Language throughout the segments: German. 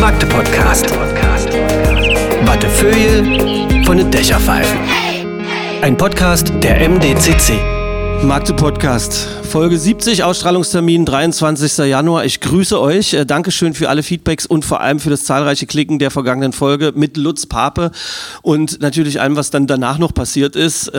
Magde Podcast. Wattefeuille von den Dächerpfeifen. Ein Podcast der MDCC. Magde Podcast, Folge 70, Ausstrahlungstermin 23. Januar. Ich grüße euch. Äh, Dankeschön für alle Feedbacks und vor allem für das zahlreiche Klicken der vergangenen Folge mit Lutz Pape und natürlich allem, was dann danach noch passiert ist.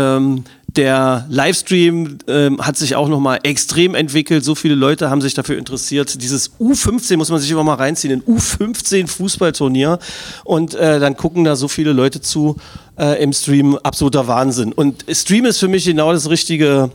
Der Livestream ähm, hat sich auch nochmal extrem entwickelt. So viele Leute haben sich dafür interessiert. Dieses U15 muss man sich immer mal reinziehen, ein U15 Fußballturnier. Und äh, dann gucken da so viele Leute zu äh, im Stream. Absoluter Wahnsinn. Und Stream ist für mich genau das richtige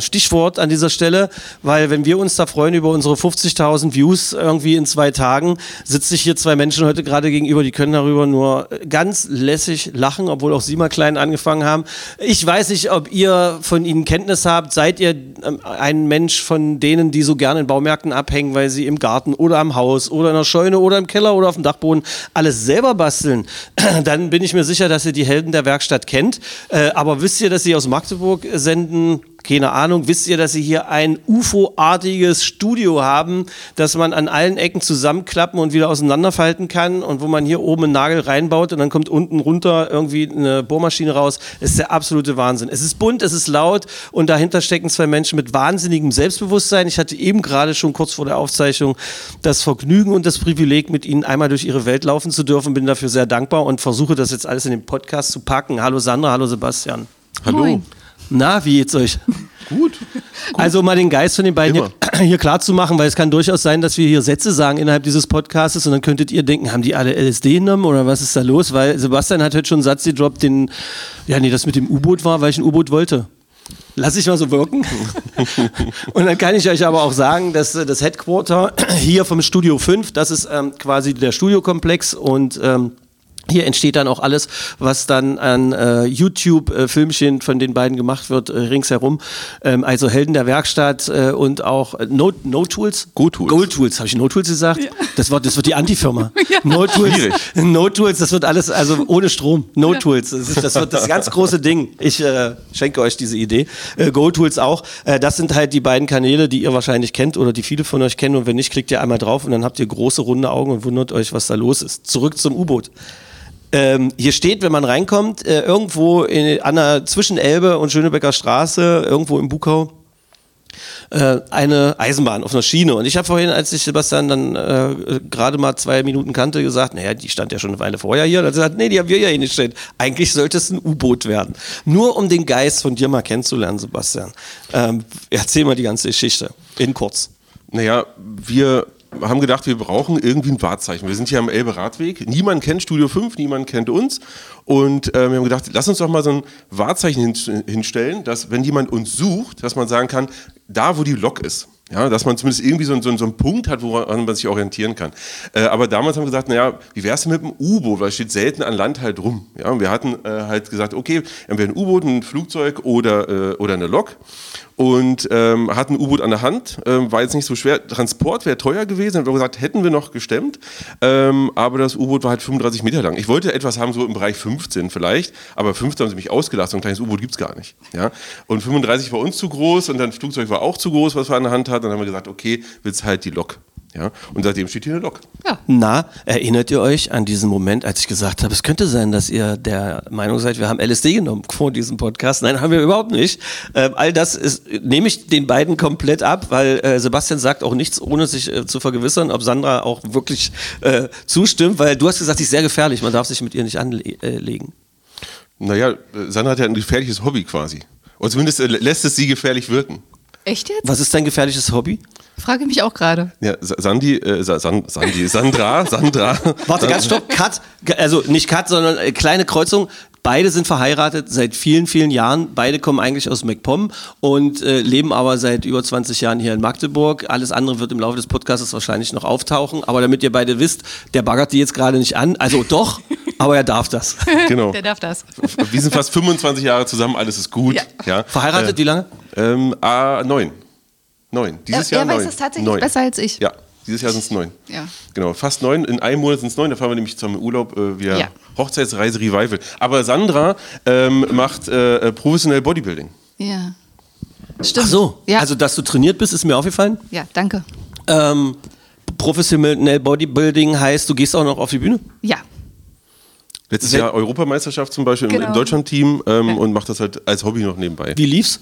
Stichwort an dieser Stelle, weil wenn wir uns da freuen über unsere 50.000 Views irgendwie in zwei Tagen, sitze sich hier zwei Menschen heute gerade gegenüber, die können darüber nur ganz lässig lachen, obwohl auch sie mal klein angefangen haben. Ich weiß nicht, ob ihr von ihnen Kenntnis habt. Seid ihr ähm, ein Mensch von denen, die so gerne in Baumärkten abhängen, weil sie im Garten oder am Haus oder in der Scheune oder im Keller oder auf dem Dachboden alles selber basteln? Dann bin ich mir sicher, dass ihr die Helden der Werkstatt kennt. Äh, aber wisst ihr, dass sie aus Magdeburg senden? Keine Ahnung, wisst ihr, dass sie hier ein UFO-artiges Studio haben, das man an allen Ecken zusammenklappen und wieder auseinanderfalten kann und wo man hier oben einen Nagel reinbaut und dann kommt unten runter irgendwie eine Bohrmaschine raus. Das ist der absolute Wahnsinn. Es ist bunt, es ist laut und dahinter stecken zwei Menschen mit wahnsinnigem Selbstbewusstsein. Ich hatte eben gerade schon kurz vor der Aufzeichnung das Vergnügen und das Privileg, mit ihnen einmal durch ihre Welt laufen zu dürfen. Bin dafür sehr dankbar und versuche das jetzt alles in den Podcast zu packen. Hallo Sandra, hallo Sebastian. Hallo. Moin. Na, wie geht's euch? Gut. Also um mal den Geist von den beiden hier, Immer. hier klar zu machen, weil es kann durchaus sein, dass wir hier Sätze sagen innerhalb dieses Podcasts und dann könntet ihr denken, haben die alle LSD genommen oder was ist da los? Weil Sebastian hat heute schon einen Satz gedroppt, den, ja nee, das mit dem U-Boot war, weil ich ein U-Boot wollte. Lass ich mal so wirken. und dann kann ich euch aber auch sagen, dass äh, das Headquarter hier vom Studio 5, das ist ähm, quasi der Studiokomplex und ähm, hier entsteht dann auch alles, was dann an äh, YouTube-Filmchen von den beiden gemacht wird, äh, ringsherum. Ähm, also Helden der Werkstatt äh, und auch äh, No, no Tools? Go Tools. Go Tools, habe ich No Tools gesagt? Das, wird, das wird die Antifirma. Ja. No Tools, Schwierig. no Tools, das wird alles, also ohne Strom. No Tools, das, ist, das wird das ganz große Ding. Ich äh, schenke euch diese Idee. Äh, Go Tools auch. Äh, das sind halt die beiden Kanäle, die ihr wahrscheinlich kennt oder die viele von euch kennen. Und wenn nicht, klickt ihr einmal drauf und dann habt ihr große runde Augen und wundert euch, was da los ist. Zurück zum U-Boot. Ähm, hier steht, wenn man reinkommt, äh, irgendwo in, an der, zwischen Elbe und Schönebecker Straße, irgendwo im Bukau, äh, eine Eisenbahn auf einer Schiene. Und ich habe vorhin, als ich Sebastian dann äh, gerade mal zwei Minuten kannte, gesagt, naja, die stand ja schon eine Weile vorher hier. Und hat gesagt, nee, die haben wir ja eh nicht stehen. Eigentlich sollte es ein U-Boot werden. Nur um den Geist von dir mal kennenzulernen, Sebastian. Ähm, erzähl mal die ganze Geschichte. In kurz. Naja, wir haben gedacht, wir brauchen irgendwie ein Wahrzeichen. Wir sind hier am Elbe Radweg. Niemand kennt Studio 5, niemand kennt uns. Und äh, wir haben gedacht, lass uns doch mal so ein Wahrzeichen hin, hinstellen, dass wenn jemand uns sucht, dass man sagen kann, da wo die Lok ist. Ja, dass man zumindest irgendwie so, so, so einen Punkt hat, woran man sich orientieren kann. Äh, aber damals haben wir gesagt, naja, wie wär's denn mit dem U-Boot? Weil es steht selten an Land halt rum. Ja, und wir hatten äh, halt gesagt, okay, entweder ein U-Boot, ein Flugzeug oder, äh, oder eine Lok. Und ähm, hatten ein U-Boot an der Hand, ähm, war jetzt nicht so schwer. Transport wäre teuer gewesen, haben wir gesagt, hätten wir noch gestemmt. Ähm, aber das U-Boot war halt 35 Meter lang. Ich wollte etwas haben, so im Bereich 15 vielleicht, aber 15 haben sie mich ausgelassen. So ein kleines U-Boot gibt es gar nicht. Ja? Und 35 war uns zu groß und dann Flugzeug war auch zu groß, was wir an der Hand hatten. Dann haben wir gesagt, okay, willst halt die Lok. Ja? Und seitdem steht hier eine Lok. Na, erinnert ihr euch an diesen Moment, als ich gesagt habe, es könnte sein, dass ihr der Meinung seid, wir haben LSD genommen vor diesem Podcast? Nein, haben wir überhaupt nicht. Ähm, all das ist, nehme ich den beiden komplett ab, weil äh, Sebastian sagt auch nichts, ohne sich äh, zu vergewissern, ob Sandra auch wirklich äh, zustimmt, weil du hast gesagt, sie ist sehr gefährlich, man darf sich mit ihr nicht anlegen. Naja, äh, Sandra hat ja ein gefährliches Hobby quasi. Oder zumindest äh, lässt es sie gefährlich wirken. Echt jetzt? Was ist dein gefährliches Hobby? Frage mich auch gerade. Ja, Sa- Sandi, äh, Sa- San, Sandi, Sandra, Sandra. Warte, ganz stopp, Cut, also nicht Cut, sondern äh, kleine Kreuzung. Beide sind verheiratet seit vielen, vielen Jahren. Beide kommen eigentlich aus MacPom und äh, leben aber seit über 20 Jahren hier in Magdeburg. Alles andere wird im Laufe des Podcasts wahrscheinlich noch auftauchen. Aber damit ihr beide wisst, der baggert die jetzt gerade nicht an. Also doch, aber er darf das. Genau. Der darf das. Wir sind fast 25 Jahre zusammen, alles ist gut. Ja. Ja. Verheiratet, wie lange? Ähm, ah, neun. Neun. Dieses er Jahr er weiß neun. es tatsächlich neun. besser als ich. Ja, dieses Jahr sind es neun. Ja. Genau, fast neun. In einem Monat sind es neun. Da fahren wir nämlich zum Urlaub äh, wieder Ja. Hochzeitsreise Revival. Aber Sandra ähm, macht äh, äh, professionell Bodybuilding. Ja. Stimmt. Ach so, Ja, also dass du trainiert bist, ist mir aufgefallen. ja danke. Ähm, professionell Bodybuilding heißt, du gehst auch noch auf die Bühne? Ja. Letztes Jahr Europameisterschaft zum Beispiel im- Genau. im Deutschlandteam ähm, Ja. und macht das halt als Hobby noch nebenbei. Wie lief's?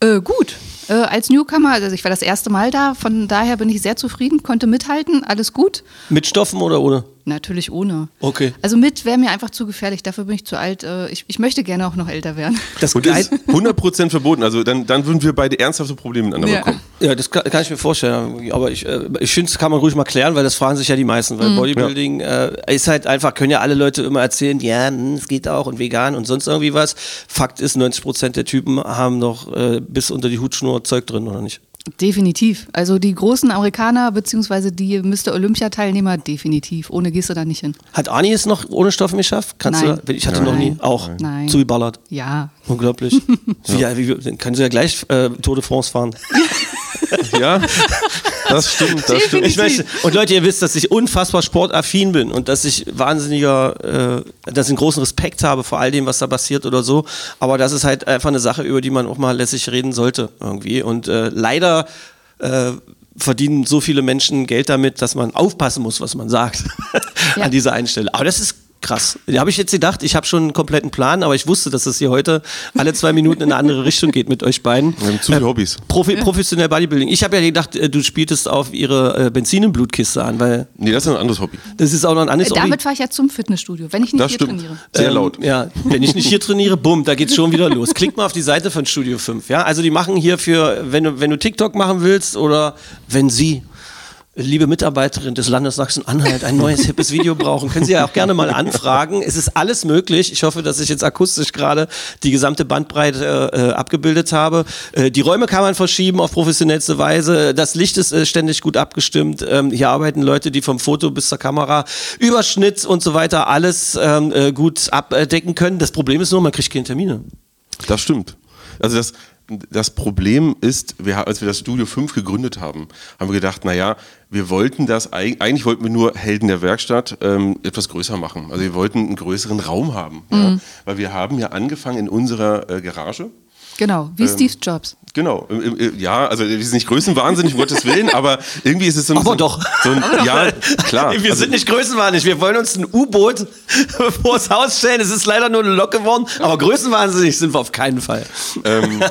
Äh, gut. Äh, als Newcomer, also ich war das erste Mal da, von daher bin ich sehr zufrieden, konnte mithalten, alles gut. Mit Stoffen oder ohne? Natürlich ohne. Okay. Also mit wäre mir einfach zu gefährlich, dafür bin ich zu alt. Äh, ich, ich möchte gerne auch noch älter werden. Das Und das ist 100% verboten. Also dann, dann würden wir beide ernsthafte Probleme miteinander Ja. bekommen. Ja, das kann, kann ich mir vorstellen. Aber ich, äh, ich finde, das kann man ruhig mal klären, weil das fragen sich ja die meisten. Weil Bodybuilding äh, ist halt einfach, können ja alle Leute immer erzählen, ja, hm, es geht auch und vegan und sonst irgendwie was. Fakt ist, 90% der Typen haben noch äh, bis unter die Hutschnur Zeug drin, oder nicht? Definitiv. Also die großen Amerikaner beziehungsweise die Mr. Olympia-Teilnehmer definitiv. Ohne gehst du da nicht hin. Hat Arni es noch ohne Stoffen geschafft? Kannst Nein. du? Ich hatte noch nie. Nein. Auch. Nein. Zugeballert. Ja. Unglaublich. Wie, ja, wie, dann kann sie ja gleich äh, Tour de France fahren. Ja, das stimmt, das stimmt. Ich möchte, und Leute, ihr wisst, dass ich unfassbar sportaffin bin und dass ich wahnsinniger, äh, dass ich einen großen Respekt habe vor all dem, was da passiert oder so. Aber das ist halt einfach eine Sache, über die man auch mal lässig reden sollte irgendwie. Und äh, leider äh, verdienen so viele Menschen Geld damit, dass man aufpassen muss, was man sagt Ja. an dieser einen Stelle. Aber das ist krass. Da habe ich jetzt gedacht, ich habe schon einen kompletten Plan, aber ich wusste, dass es hier heute alle zwei Minuten in eine andere Richtung geht mit euch beiden. Wir haben zu viele Hobbys. Profi, Professionell Bodybuilding. Ich habe ja gedacht, äh, du spieltest auf ihre äh, Benzin in Blutkiste an, weil Nee, das ist ein anderes Hobby. das ist auch noch ein anderes Hobby. Damit fahre ich ja zum Fitnessstudio, wenn ich nicht Das hier stimmt. trainiere. Sehr Ähm, laut. Ja, wenn ich nicht hier trainiere, bumm, da geht's schon wieder los. Klick mal auf die Seite von Studio 5. Ja, also die machen hier für, wenn du, wenn du TikTok machen willst oder wenn Sie, liebe Mitarbeiterin des Landes Sachsen-Anhalt, ein neues hippes Video brauchen, können Sie ja auch gerne mal anfragen. Es ist alles möglich. Ich hoffe, dass ich jetzt akustisch gerade die gesamte Bandbreite äh, abgebildet habe. Äh, die Räume kann man verschieben auf professionellste Weise. Das Licht ist äh, ständig gut abgestimmt. Ähm, hier arbeiten Leute, die vom Foto bis zur Kamera, Überschnitt und so weiter alles ähm, äh, gut abdecken können. Das Problem ist nur, man kriegt keine Termine. Das stimmt. Also das, das Problem ist, wir, als wir das Studio 5 gegründet haben, haben wir gedacht, naja, wir wollten das, eig- eigentlich wollten wir nur Helden der Werkstatt ähm, etwas größer machen. Also wir wollten einen größeren Raum haben. Ja? Weil wir haben ja angefangen in unserer äh, Garage. Genau, Ähm, wie Steve Jobs. Genau, ja, also wir sind nicht größenwahnsinnig, um Gottes Willen, aber irgendwie ist es so ein Aber so, doch. So ein, ja, klar. Wir also, sind nicht größenwahnsinnig. Wir wollen uns ein U-Boot vors Haus stellen. Es ist leider nur eine Lok geworden, aber größenwahnsinnig sind wir auf keinen Fall. ähm,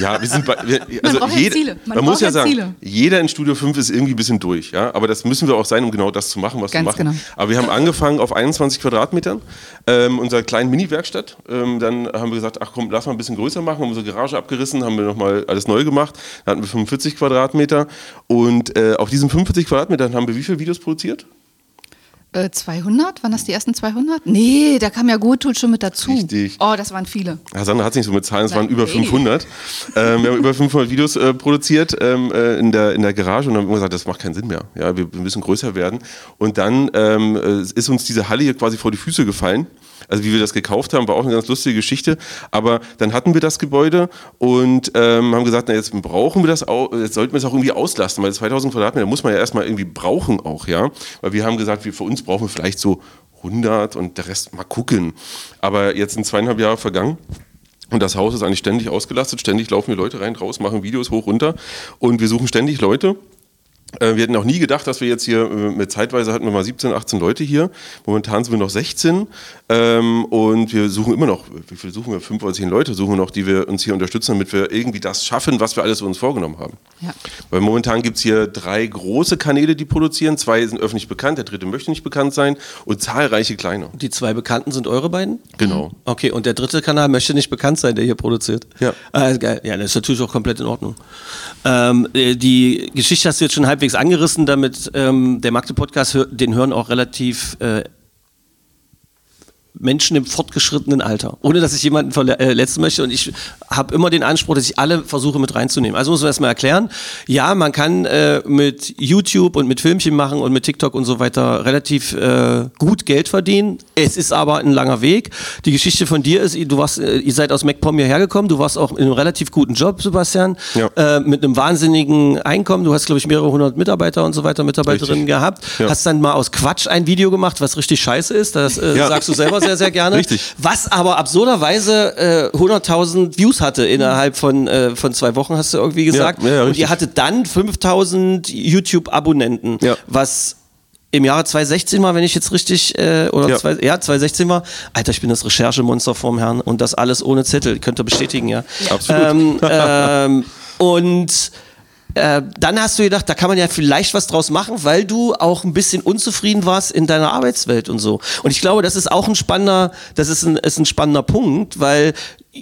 ja, wir sind bei, wir, also braucht ja jeder, Ziele. Man man muss ja ja sagen, Ziele. jeder in Studio 5 ist irgendwie ein bisschen durch, ja, aber das müssen wir auch sein, um genau das zu machen, was Ganz wir machen. genau. Aber wir haben angefangen auf 21 Quadratmetern, ähm, unserer kleinen Mini-Werkstatt. Ähm, dann haben wir gesagt, ach komm, lass mal ein bisschen größer machen, haben unsere Garage abgerissen, haben wir nochmal alles neu gemacht. Dann hatten wir 45 Quadratmeter und äh, auf diesen 45 Quadratmetern haben wir wie viele Videos produziert? Äh, 200? Waren das die ersten 200? Nee, da kam ja Gottut schon mit dazu. Richtig. Oh, das waren viele. Ja, Sandra hat es nicht so mit Zahlen, es waren Nein, über nee. 500. Ähm, wir haben über 500 Videos äh, produziert ähm, äh, in, der, in der Garage und haben gesagt, das macht keinen Sinn mehr. Ja, wir, wir müssen größer werden. Und dann ähm, äh, ist uns diese Halle hier quasi vor die Füße gefallen. Also wie wir das gekauft haben, war auch eine ganz lustige Geschichte. Aber dann hatten wir das Gebäude und ähm, haben gesagt, na jetzt brauchen wir das auch, jetzt sollten wir es auch irgendwie auslasten, weil 2000 Quadratmeter muss man ja erstmal irgendwie brauchen auch, ja. Weil wir haben gesagt, wir, für uns brauchen wir vielleicht so 100 und der Rest mal gucken. Aber jetzt sind zweieinhalb Jahre vergangen. Und das Haus ist eigentlich ständig ausgelastet. Ständig laufen hier Leute rein, raus, machen Videos hoch, runter. Und wir suchen ständig Leute. Äh, Wir hätten auch nie gedacht, dass wir jetzt hier, äh, mit zeitweise hatten wir mal 17, 18 Leute hier. Momentan sind wir noch 16. Ähm, und wir suchen immer noch, wie viel suchen wir? Fünf oder zehn Leute suchen wir noch, die wir uns hier unterstützen, damit wir irgendwie das schaffen, was wir alles uns vorgenommen haben. Ja. Weil momentan gibt es hier drei große Kanäle, die produzieren. Zwei sind öffentlich bekannt, der dritte möchte nicht bekannt sein. Und zahlreiche kleine. Die zwei Bekannten sind eure beiden? Genau. Okay, und der dritte Kanal möchte nicht bekannt sein, der hier produziert. Ja. Ah, ist geil. Ja, das ist natürlich auch komplett in Ordnung. Ähm, äh, die Geschichte hast du jetzt schon halbwegs angerissen, damit ähm, der Magde-Podcast, den hören auch relativ äh, Menschen im fortgeschrittenen Alter. Ohne dass ich jemanden verletzen möchte. Und ich habe immer den Anspruch, dass ich alle versuche mit reinzunehmen. Also muss man erstmal erklären. Ja, man kann äh, mit YouTube und mit Filmchen machen und mit TikTok und so weiter relativ äh, gut Geld verdienen. Es ist aber ein langer Weg. Die Geschichte von dir ist, du warst, äh, ihr seid aus MacPom hierher gekommen. Du warst auch in einem relativ guten Job, Sebastian. Ja. Äh, mit einem wahnsinnigen Einkommen. Du hast, glaube ich, mehrere hundert Mitarbeiter und so weiter, Mitarbeiterinnen Richtig. gehabt. Ja. Hast dann mal aus Quatsch ein Video gemacht, was richtig scheiße ist. Das äh, Ja. sagst du selber sehr, sehr gerne. Richtig. Was aber absurderweise äh, 100.000 Views hatte innerhalb von, äh, von zwei Wochen, hast du irgendwie gesagt. Ja, ja, Und ihr hattet dann 5.000 YouTube-Abonnenten, Ja. was im Jahre 2016 war, wenn ich jetzt richtig, äh, oder Ja. zwei, ja, 2016 war. Alter, ich bin das Recherchemonster vorm Herrn und das alles ohne Zettel, könnt ihr bestätigen, ja. Absolut. Ähm, ähm, und äh, dann hast du gedacht, da kann man ja vielleicht was draus machen, weil du auch ein bisschen unzufrieden warst in deiner Arbeitswelt und so. Und ich glaube, das ist auch ein spannender, das ist ein, ist ein spannender Punkt, weil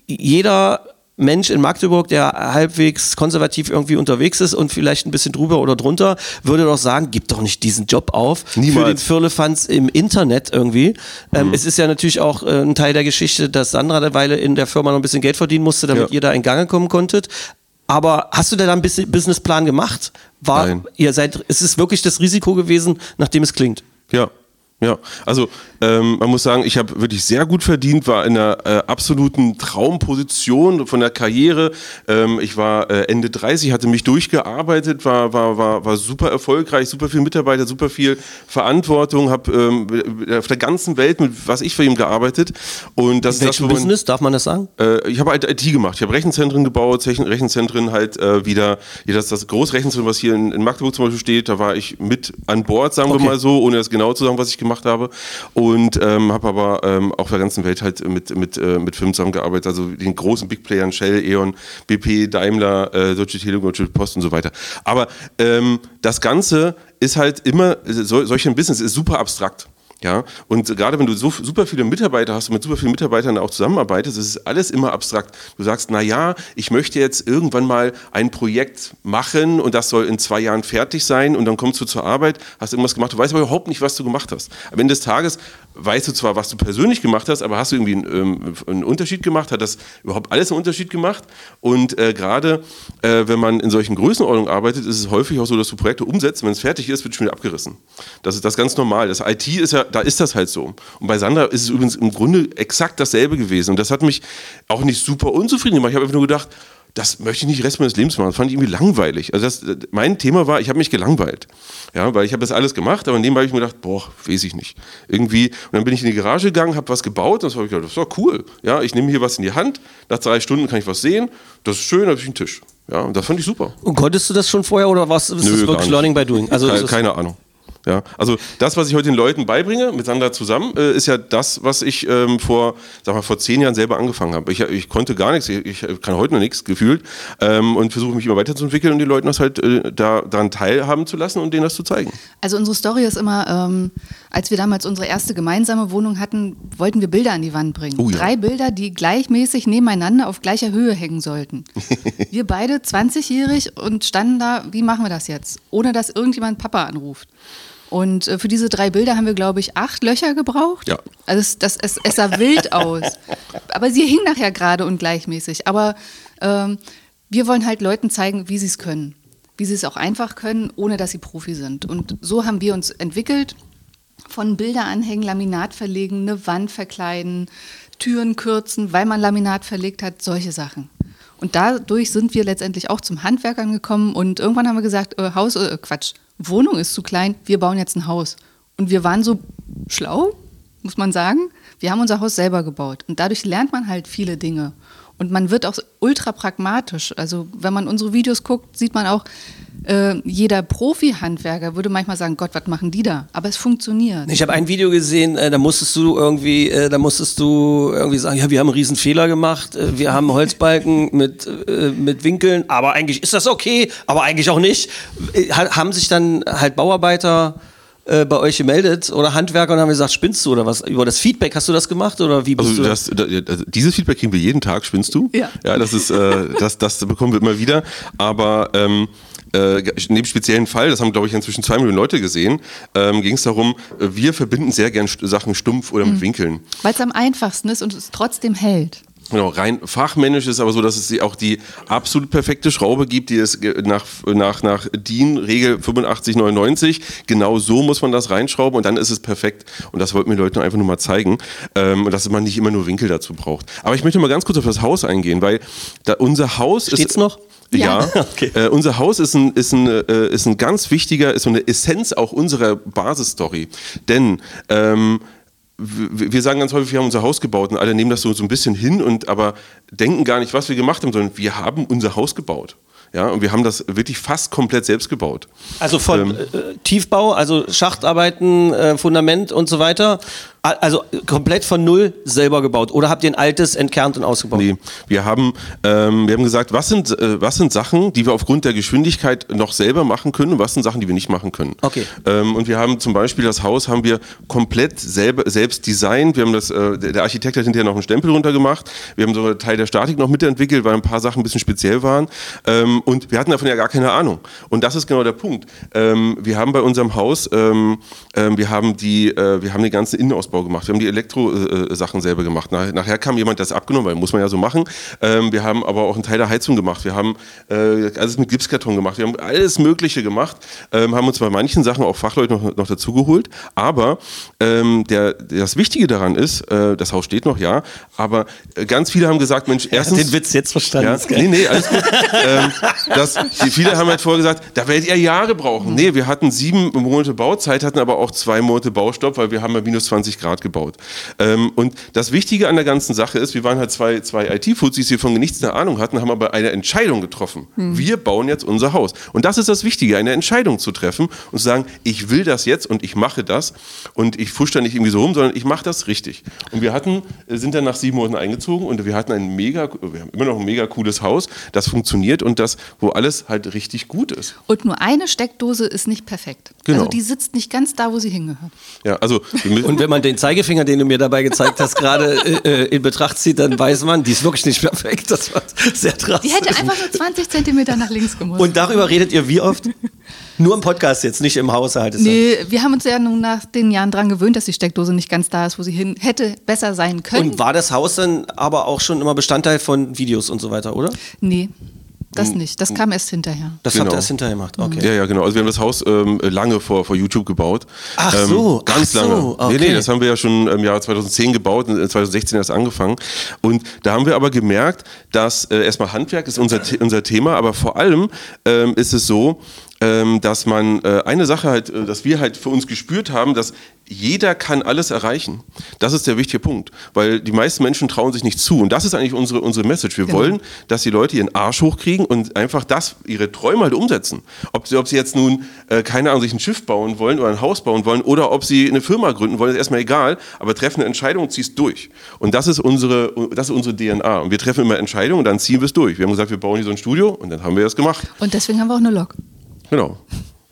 jeder Mensch in Magdeburg, der halbwegs konservativ irgendwie unterwegs ist und vielleicht ein bisschen drüber oder drunter, würde doch sagen, gib doch nicht diesen Job auf für den Niemals. Firlefanz im Internet irgendwie. Ähm, Es ist ja natürlich auch äh, ein Teil der Geschichte, dass Sandra eine Weile in der Firma noch ein bisschen Geld verdienen musste, damit Ja. ihr da in Gange kommen konntet. Aber hast du da einen Bus- Businessplan gemacht? War, Nein. ihr seid, ist es wirklich das Risiko gewesen, nachdem es klingt? Ja. Ja, also ähm, man muss sagen, ich habe wirklich sehr gut verdient, war in einer äh, absoluten Traumposition von der Karriere. Ähm, ich war äh, Ende 30, hatte mich durchgearbeitet, war, war, war, war super erfolgreich, super viel Mitarbeiter, super viel Verantwortung, habe ähm, auf der ganzen Welt mit was ich für ihn gearbeitet. Und das ist das, Welchem man- Business, darf man das sagen? äh, ich habe halt IT gemacht. Ich habe Rechenzentren gebaut, Rechenzentren halt äh, wieder, das, das Großrechenzentrum, was hier in, in Magdeburg zum Beispiel steht, da war ich mit an Bord, sagen Okay. wir mal so, ohne das genau zu sagen, was ich gemacht habe. Und ähm, habe aber ähm, auf der ganzen Welt halt mit, mit, äh, mit Firmen zusammengearbeitet, also den großen Big Playern, Shell, E.ON, BP, Daimler, äh, Deutsche Telekom, Deutsche Post und so weiter. Aber ähm, das Ganze ist halt immer, so, solch ein Business ist super abstrakt. Ja, und gerade wenn du so super viele Mitarbeiter hast und mit super vielen Mitarbeitern auch zusammenarbeitest, ist es alles immer abstrakt. Du sagst, na ja, ich möchte jetzt irgendwann mal ein Projekt machen und das soll in zwei Jahren fertig sein und dann kommst du zur Arbeit, hast irgendwas gemacht, du weißt aber überhaupt nicht, was du gemacht hast. Am Ende des Tages weißt du zwar, was du persönlich gemacht hast, aber hast du irgendwie einen, ähm, einen Unterschied gemacht? Hat das überhaupt alles einen Unterschied gemacht? Und äh, gerade äh, wenn man in solchen Größenordnungen arbeitet, ist es häufig auch so, dass du Projekte umsetzt, wenn es fertig ist, wird schon wieder abgerissen. Das ist das ganz normal. Das IT ist ja, da ist das halt so. Und bei Sandra ist es übrigens im Grunde exakt dasselbe gewesen. Und das hat mich auch nicht super unzufrieden gemacht. Ich habe einfach nur gedacht, das möchte ich nicht den Rest meines Lebens machen. Das fand ich irgendwie langweilig. Also das, mein Thema war, ich habe mich gelangweilt. Ja, weil ich habe das alles gemacht, aber nebenbei habe ich mir gedacht, boah, weiß ich nicht. Irgendwie, und dann bin ich in die Garage gegangen, habe was gebaut und das habe ich gedacht, das doch cool. Ja, ich nehme hier was in die Hand, nach drei Stunden kann ich was sehen, das ist schön, habe ich einen Tisch. Ja, und das fand ich super. Und konntest du das schon vorher oder was ist Nö, das wirklich. Learning by Doing? Also Keine, keine Ahnung. Ja, also das, was ich heute den Leuten beibringe, mit Sandra zusammen, äh, ist ja das, was ich ähm, vor, sag mal, vor zehn Jahren selber angefangen habe. Ich, ich konnte gar nichts, ich, ich kann heute noch nichts gefühlt ähm, und versuche mich immer weiterzuentwickeln und die Leute das halt äh, da, daran teilhaben zu lassen und denen das zu zeigen. Also unsere Story ist immer, ähm, als wir damals unsere erste gemeinsame Wohnung hatten, wollten wir Bilder an die Wand bringen. Oh ja. Drei Bilder, die gleichmäßig nebeneinander auf gleicher Höhe hängen sollten. wir beide 20-jährig und standen da, wie machen wir das jetzt? Ohne dass irgendjemand Papa anruft. Und äh, für diese drei Bilder haben wir, glaube ich, acht Löcher gebraucht. Ja. Also es, das, es, es sah wild aus. Aber sie hing nachher gerade und gleichmäßig. Aber ähm, wir wollen halt Leuten zeigen, wie sie es können. Wie sie es auch einfach können, ohne dass sie Profi sind. Und so haben wir uns entwickelt. Von Bilder anhängen, Laminat verlegen, eine Wand verkleiden, Türen kürzen, weil man Laminat verlegt hat, solche Sachen. Und dadurch sind wir letztendlich auch zum Handwerkern gekommen und irgendwann haben wir gesagt, äh, Haus, äh, Quatsch, Wohnung ist zu klein, wir bauen jetzt ein Haus. Und wir waren so schlau, muss man sagen. Wir haben unser Haus selber gebaut und dadurch lernt man halt viele Dinge. Und man wird auch ultra pragmatisch. Also wenn man unsere Videos guckt, sieht man auch, äh, jeder Profi-Handwerker würde manchmal sagen, Gott, was machen die da? Aber es funktioniert. Ich habe ein Video gesehen, äh, da musstest du irgendwie, äh, da musstest du irgendwie sagen, ja, wir haben einen riesen Fehler gemacht, äh, wir haben Holzbalken mit, äh, mit Winkeln, aber eigentlich ist das okay, aber eigentlich auch nicht. Äh, ha- haben sich dann halt Bauarbeiter äh, bei euch gemeldet oder Handwerker und haben gesagt, spinnst du oder was? Über das Feedback hast du das gemacht oder wie bist Also du? das, da- also dieses Feedback kriegen wir jeden Tag, spinnst du? Ja. Ja, das ist, äh, das, das bekommen wir immer wieder. Aber ähm, äh, in dem speziellen Fall, das haben glaube ich inzwischen zwei Millionen Leute gesehen, ähm, ging es darum, äh, wir verbinden sehr gern St- Sachen stumpf oder mit Winkeln. Weil es am einfachsten ist und es trotzdem hält. Genau, rein fachmännisch ist aber so, dass es auch die absolut perfekte Schraube gibt, die es nach, nach, nach DIN-Regel 8599, genau so muss man das reinschrauben und dann ist es perfekt. Und das wollten wir Leuten einfach nur mal zeigen, ähm, dass man nicht immer nur Winkel dazu braucht. Aber ich möchte mal ganz kurz auf das Haus eingehen, weil da unser Haus Steht's ist... noch? Ja, Ja. Okay. äh, unser Haus ist ein, ist, ein, äh, ist ein ganz wichtiger, ist so eine Essenz auch unserer Basisstory. Denn ähm, wir sagen ganz häufig, wir haben unser Haus gebaut und alle nehmen das so, so ein bisschen hin und aber denken gar nicht, was wir gemacht haben, sondern wir haben unser Haus gebaut. Ja, und wir haben das wirklich fast komplett selbst gebaut. Also von Ähm. äh, Tiefbau, also Schachtarbeiten, äh, Fundament und so weiter. Also komplett von null selber gebaut. Oder habt ihr ein altes entkernt und ausgebaut? Nee, wir haben, ähm, wir haben gesagt, was sind, äh, was sind Sachen, die wir aufgrund der Geschwindigkeit noch selber machen können und was sind Sachen, die wir nicht machen können. Okay. Ähm, und wir haben zum Beispiel das Haus haben wir komplett selber, selbst designt. Wir haben das, äh, der Architekt hat hinterher noch einen Stempel runter gemacht. Wir haben sogar einen Teil der Statik noch mitentwickelt, weil ein paar Sachen ein bisschen speziell waren. Ähm, und wir hatten davon ja gar keine Ahnung. Und das ist genau der Punkt. Ähm, wir haben bei unserem Haus, ähm, ähm, wir haben die, äh, wir haben den ganzen Innenausbau gemacht. Wir haben die Elektro-Sachen selber gemacht. Nach, nachher kam jemand, das abgenommen, weil muss man ja so machen. Ähm, wir haben aber auch einen Teil der Heizung gemacht. Wir haben äh, alles mit Gipskarton gemacht. Wir haben alles Mögliche gemacht. Ähm, haben uns bei manchen Sachen auch Fachleute noch, noch dazugeholt. Aber ähm, der, das Wichtige daran ist, äh, das Haus steht noch, ja, aber äh, ganz viele haben gesagt, Mensch, erstens... den Witz jetzt verstanden. Ja, nee, nee, alles gut. ähm, das, viele haben halt vorher gesagt, da werdet ihr Jahre brauchen. Nee, wir hatten sieben Monate Bauzeit, hatten aber auch zwei Monate Baustopp, weil wir haben ja minus 20 Grad gebaut. Ähm, und das Wichtige an der ganzen Sache ist, wir waren halt zwei, zwei IT-Fuzis, die von nichts eine Ahnung hatten, haben aber eine Entscheidung getroffen. Wir bauen jetzt unser Haus. Und das ist das Wichtige, eine Entscheidung zu treffen und zu sagen, ich will das jetzt und ich mache das und ich fusch da nicht irgendwie so rum, sondern ich mache das richtig. Und wir hatten, äh, sind dann nach sieben Monaten eingezogen und wir hatten ein mega, wir haben immer noch ein mega cooles Haus, das funktioniert und das, wo alles halt richtig gut ist. Und nur eine Steckdose ist nicht perfekt. Genau. Also die sitzt nicht ganz da, wo sie hingehört. Ja, also Und wenn man den Zeigefinger, den du mir dabei gezeigt hast, gerade äh, äh, in Betracht zieht, dann weiß man, die ist wirklich nicht perfekt. Das war sehr drastisch. Die hätte einfach nur 20 Zentimeter nach links gemusst. Und darüber redet ihr wie oft? Nur im Podcast jetzt, nicht im Haushalt. ist Nee, wir haben uns ja nun nach den Jahren dran gewöhnt, dass die Steckdose nicht ganz da ist, wo sie hin hätte besser sein können. Und war das Haus dann aber auch schon immer Bestandteil von Videos und so weiter, oder? nee, das nicht. Das kam erst hinterher. Das habt Genau. ihr erst hinterher gemacht. Okay. Ja, ja, genau. Also wir haben das Haus ähm, lange vor, vor YouTube gebaut. Ach ähm, so, ganz ach so, lange. okay. Nee, nee, das haben wir ja schon im Jahr 2010 gebaut und 2016 erst angefangen. Und da haben wir aber gemerkt, dass äh, erstmal Handwerk ist unser, unser Thema, aber vor allem ähm, ist es so, ähm, dass man äh, eine Sache halt, äh, dass wir halt für uns gespürt haben, dass jeder kann alles erreichen. Das ist der wichtige Punkt, weil die meisten Menschen trauen sich nicht zu und das ist eigentlich unsere unsere Message. Wir Genau. wollen, dass die Leute ihren Arsch hochkriegen und einfach das ihre Träume halt umsetzen. Ob sie ob sie jetzt nun äh, keine Ahnung sich ein Schiff bauen wollen oder ein Haus bauen wollen oder ob sie eine Firma gründen wollen, ist erstmal egal, aber treffen eine Entscheidung und ziehst durch. Und das ist unsere das ist unsere DNA und wir treffen immer Entscheidungen und dann ziehen wir es durch. Wir haben gesagt, wir bauen hier so ein Studio und dann haben wir das gemacht. Und deswegen haben wir auch eine Lok. Genau.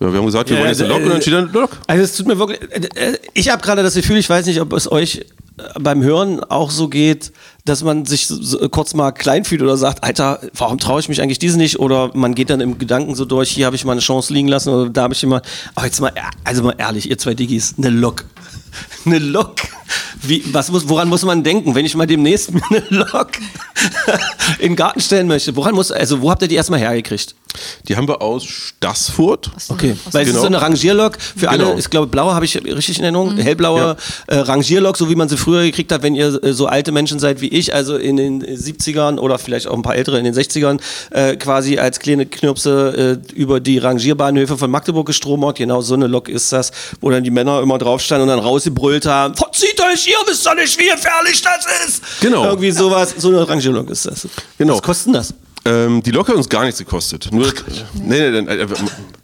Ja, wir haben gesagt, wir Ja, wollen jetzt eine äh, Lok und dann steht da eine Lok. Also es tut mir wirklich. äh, äh, Ich habe gerade das Gefühl, ich weiß nicht, ob es euch äh, beim Hören auch so geht, dass man sich so, so kurz mal klein fühlt oder sagt, Alter, warum traue ich mich eigentlich diese nicht? Oder man geht dann im Gedanken so durch, hier habe ich mal eine Chance liegen lassen oder da habe ich immer. Aber jetzt mal, ehr- also mal ehrlich, ihr zwei Diggis, eine Lok. Eine Lok. Wie, was muss, woran muss man denken, wenn ich mal demnächst mir eine Lok in den Garten stellen möchte? Woran muss, also wo habt ihr die erstmal hergekriegt? Die haben wir aus Stassfurt. Okay, Aus weil es ist Genau. so eine Rangierlok für alle, Genau. ich glaube blaue habe ich richtig in Erinnerung, Mhm. hellblaue äh, Rangierlok, so wie man sie früher gekriegt hat, wenn ihr äh, so alte Menschen seid wie ich, also in den 70ern oder vielleicht auch ein paar ältere in den 60ern, äh, quasi als kleine Knirpse äh, über die Rangierbahnhöfe von Magdeburg gestromert. Genau so eine Lok ist das, wo dann die Männer immer drauf standen und dann rausgebrüllt haben, verzieht euch, ihr wisst doch nicht, wie gefährlich das ist. Genau. Irgendwie sowas, so eine Rangierlok ist das. Genau. Was kostet das? Ähm, die Lok hat uns gar nichts gekostet. Nur, nee, nee, nee, äh,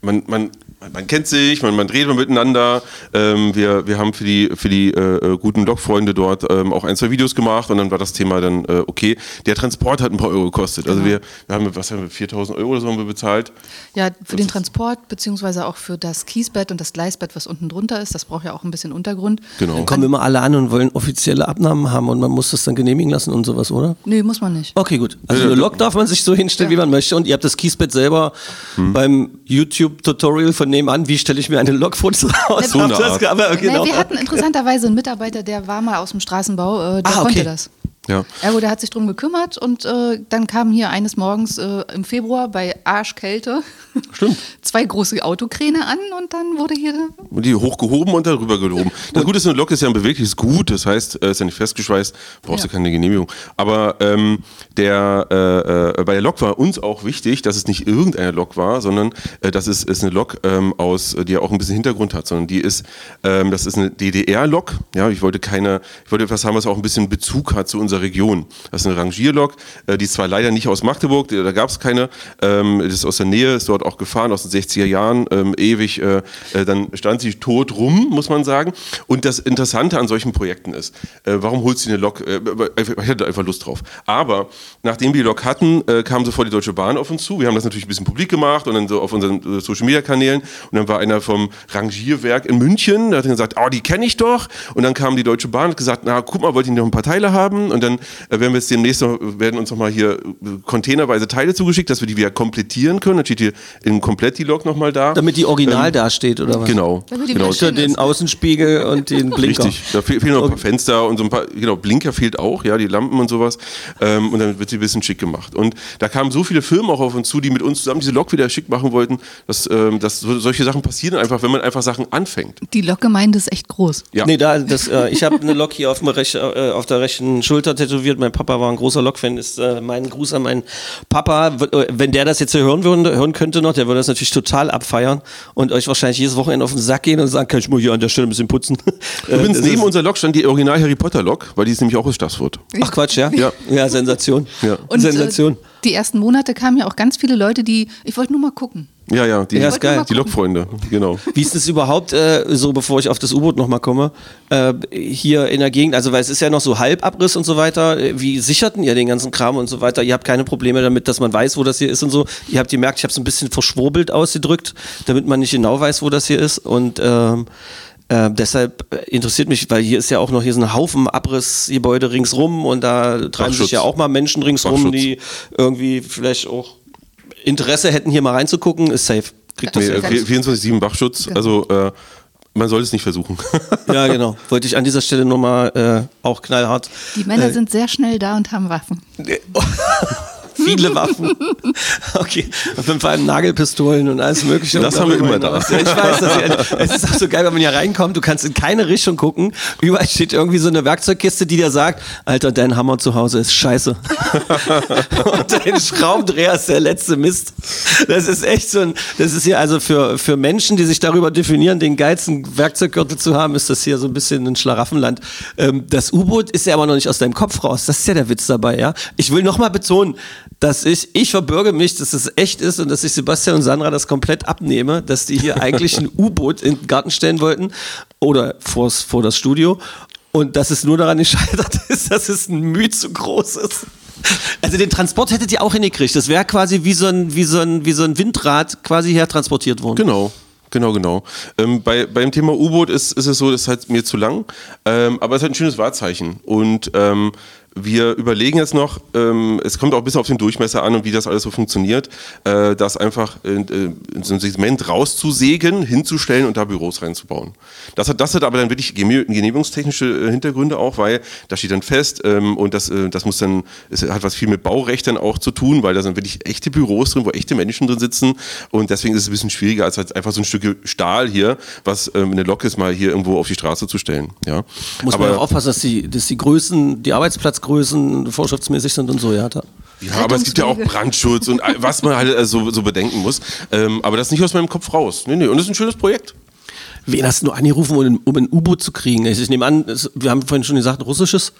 man, man, man kennt sich, man, man redet mal miteinander. Ähm, wir, wir haben für die, für die äh, äh, guten Lokfreunde dort ähm, auch ein, zwei Videos gemacht und dann war das Thema dann äh, okay. Der Transport hat ein paar Euro gekostet. Also wir, wir haben, was haben wir, 4000 Euro oder so haben wir bezahlt. Ja, für den Transport, beziehungsweise auch für das Kiesbett und das Gleisbett, was unten drunter ist. Das braucht ja auch ein bisschen Untergrund. Genau. Dann kommen immer alle an und wollen offizielle Abnahmen haben und man muss das dann genehmigen lassen und sowas, oder? Nee, muss man nicht. Okay, gut. Also eine Lok darf man sich so hinstellen, wie man möchte. Und ihr habt das Kiesbett selber beim YouTube-Tutorial von nebenan. Wie stelle ich mir eine Lok vor? So So aber, genau. Nee, wir hatten interessanterweise einen Mitarbeiter, der war mal aus dem Straßenbau, äh, der Ah, okay. konnte das. Ja. Ergo, der hat sich drum gekümmert und äh, dann kamen hier eines Morgens äh, im Februar bei Arschkälte zwei große Autokräne an und dann wurde hier Und die hochgehoben und darüber gehoben. Das Gute ist, eine Lok ist ja ein bewegliches Gut, das heißt, äh, ist ja nicht festgeschweißt, brauchst du Ja. keine Genehmigung. Aber ähm, der, äh, äh, bei der Lok war uns auch wichtig, dass es nicht irgendeine Lok war, sondern äh, dass es ist eine Lok ähm, aus, die ja auch ein bisschen Hintergrund hat, sondern die ist, ähm, das ist eine DDR-Lok. Ja, ich wollte keine, ich wollte etwas haben, was auch ein bisschen Bezug hat zu unserer Region. Das ist eine Rangierlok, äh, die ist zwar leider nicht aus Magdeburg, die- da gab es keine, ähm, ist aus der Nähe, ist dort auch gefahren, aus den 60er Jahren, ähm, ewig, äh, äh, dann stand sie tot rum, muss man sagen. Und das Interessante an solchen Projekten ist, äh, warum holst du eine Lok? Äh, ich hatte einfach Lust drauf. Aber nachdem wir die Lok hatten, äh, kam sofort die Deutsche Bahn auf uns zu. Wir haben das natürlich ein bisschen publik gemacht und dann so auf unseren äh, Social Media Kanälen. Und dann war einer vom Rangierwerk in München, der hat dann gesagt, oh, die kenne ich doch. Und dann kam die Deutsche Bahn und hat gesagt, na, guck mal, wollt ihr noch ein paar Teile haben? Und dann äh, werden wir jetzt demnächst noch, werden uns noch mal hier äh, containerweise Teile zugeschickt, dass wir die wieder komplettieren können. Dann steht hier in komplett die Lok nochmal da. Damit die original Ähm, dasteht, oder was? Genau. Damit die genau. wieder Unter den Außenspiegel und den Blinker. Richtig, da fe- fehlen noch ein paar Fenster und so ein paar, genau, Blinker fehlt auch, ja, die Lampen und sowas. Ähm, und dann wird sie ein bisschen schick gemacht. Und da kamen so viele Firmen auch auf uns zu, die mit uns zusammen diese Lok wieder schick machen wollten, dass, ähm, dass so, solche Sachen passieren einfach, wenn man einfach Sachen anfängt. die Lokgemeinde ist echt groß. Ja. Nee, da, das, äh, ich habe eine Lok hier auf, dem rech, äh, auf der rechten Schulter tätowiert. Mein Papa war ein großer Lok-Fan. Ist äh, mein Gruß an meinen Papa. Äh, wenn der das jetzt hier hören, würde, hören könnte noch, der würde das natürlich total abfeiern und euch wahrscheinlich jedes Wochenende auf den Sack gehen und sagen, kann ich mal hier an der Stelle ein bisschen putzen. Äh, Übrigens, das neben unserer Lok stand die Original Harry Potter Lok, weil die ist nämlich auch aus Stassfurt. Ach Quatsch, ja? Ja. Ja, Sensation. Ja. Und Sensation. Äh, die ersten Monate kamen ja auch ganz viele Leute, die, ich wollte nur mal gucken. Ja, ja, die, Ja, ist geil. die Lokfreunde, genau. Wie ist es überhaupt, äh, so bevor ich auf das U-Boot nochmal komme, äh, hier in der Gegend, also weil es ist ja noch so Halbabriss und so weiter, äh, wie sicherten ihr den ganzen Kram und so weiter? Ihr habt keine Probleme damit, dass man weiß, wo das hier ist und so. Ihr habt gemerkt, ich habe es ein bisschen verschwurbelt ausgedrückt, damit man nicht genau weiß, wo das hier ist und ähm, äh, deshalb interessiert mich, weil hier ist ja auch noch hier so ein Haufen Abrissgebäude ringsrum und da treiben sich ja auch mal Menschen ringsrum, die irgendwie vielleicht auch Interesse hätten, hier mal reinzugucken, ist safe. Kriegt das Nee, ja. äh, 24-7 Wachschutz, also äh, man soll es nicht versuchen. Ja, genau. Wollte ich an dieser Stelle nochmal äh, auch knallhart. Die Männer Äh, sind sehr schnell da und haben Waffen. Viele Waffen. Okay. Und vor allem Nagelpistolen und alles Mögliche. Das haben wir immer da. Ja, ich weiß, dass es ist auch so geil, wenn man hier reinkommt, du kannst in keine Richtung gucken. Überall steht irgendwie so eine Werkzeugkiste, die dir sagt, Alter, dein Hammer zu Hause ist scheiße. und dein Schraubendreher ist der letzte Mist. Das ist echt so ein, das ist hier also für, für Menschen, die sich darüber definieren, den geilsten Werkzeuggürtel zu haben, ist das hier so ein bisschen ein Schlaraffenland. Ähm, das U-Boot ist ja aber noch nicht aus deinem Kopf raus. Das ist ja der Witz dabei, ja. Ich will nochmal betonen, dass ich, ich verbürge mich, dass es echt ist und dass ich Sebastian und Sandra das komplett abnehme, dass die hier eigentlich ein U-Boot in den Garten stellen wollten oder vors, vor das Studio und dass es nur daran gescheitert ist, dass es ein Mühe zu groß ist. Also den Transport hättet ihr auch hingekriegt. Das wäre quasi wie so, ein, wie, so ein, wie so ein Windrad quasi her transportiert worden. Genau. Genau, genau. Ähm, bei, beim Thema U-Boot ist, ist es so, das ist halt mir zu lang, ähm, aber es hat ein schönes Wahrzeichen. Und ähm, wir überlegen jetzt noch, ähm, es kommt auch ein bisschen auf den Durchmesser an und wie das alles so funktioniert, äh, das einfach in, äh, in so ein Segment rauszusägen, hinzustellen und da Büros reinzubauen. Das hat, das hat aber dann wirklich geneh- genehmigungstechnische äh, Hintergründe auch, weil da steht dann fest ähm, und das, äh, das muss dann, es hat was viel mit Baurecht dann auch zu tun, weil da sind wirklich echte Büros drin, wo echte Menschen drin sitzen und deswegen ist es ein bisschen schwieriger als halt einfach so ein Stück Stahl hier, was ähm, eine Lok ist, mal hier irgendwo auf die Straße zu stellen. Ja. Muss man ja auch aufpassen, dass die, dass die Größen, die Arbeitsplatzgrößen vorschriftsmäßig sind und so, ja. Da. Ja, aber es gibt ja auch Brandschutz und was man halt äh, so, so bedenken muss. Ähm, aber das ist nicht aus meinem Kopf raus. Nee, nee. Und das ist ein schönes Projekt. Wen hast du angerufen, um, ein- um ein U-Boot zu kriegen? Ich, ich nehme an, es, wir haben vorhin schon gesagt, russisches,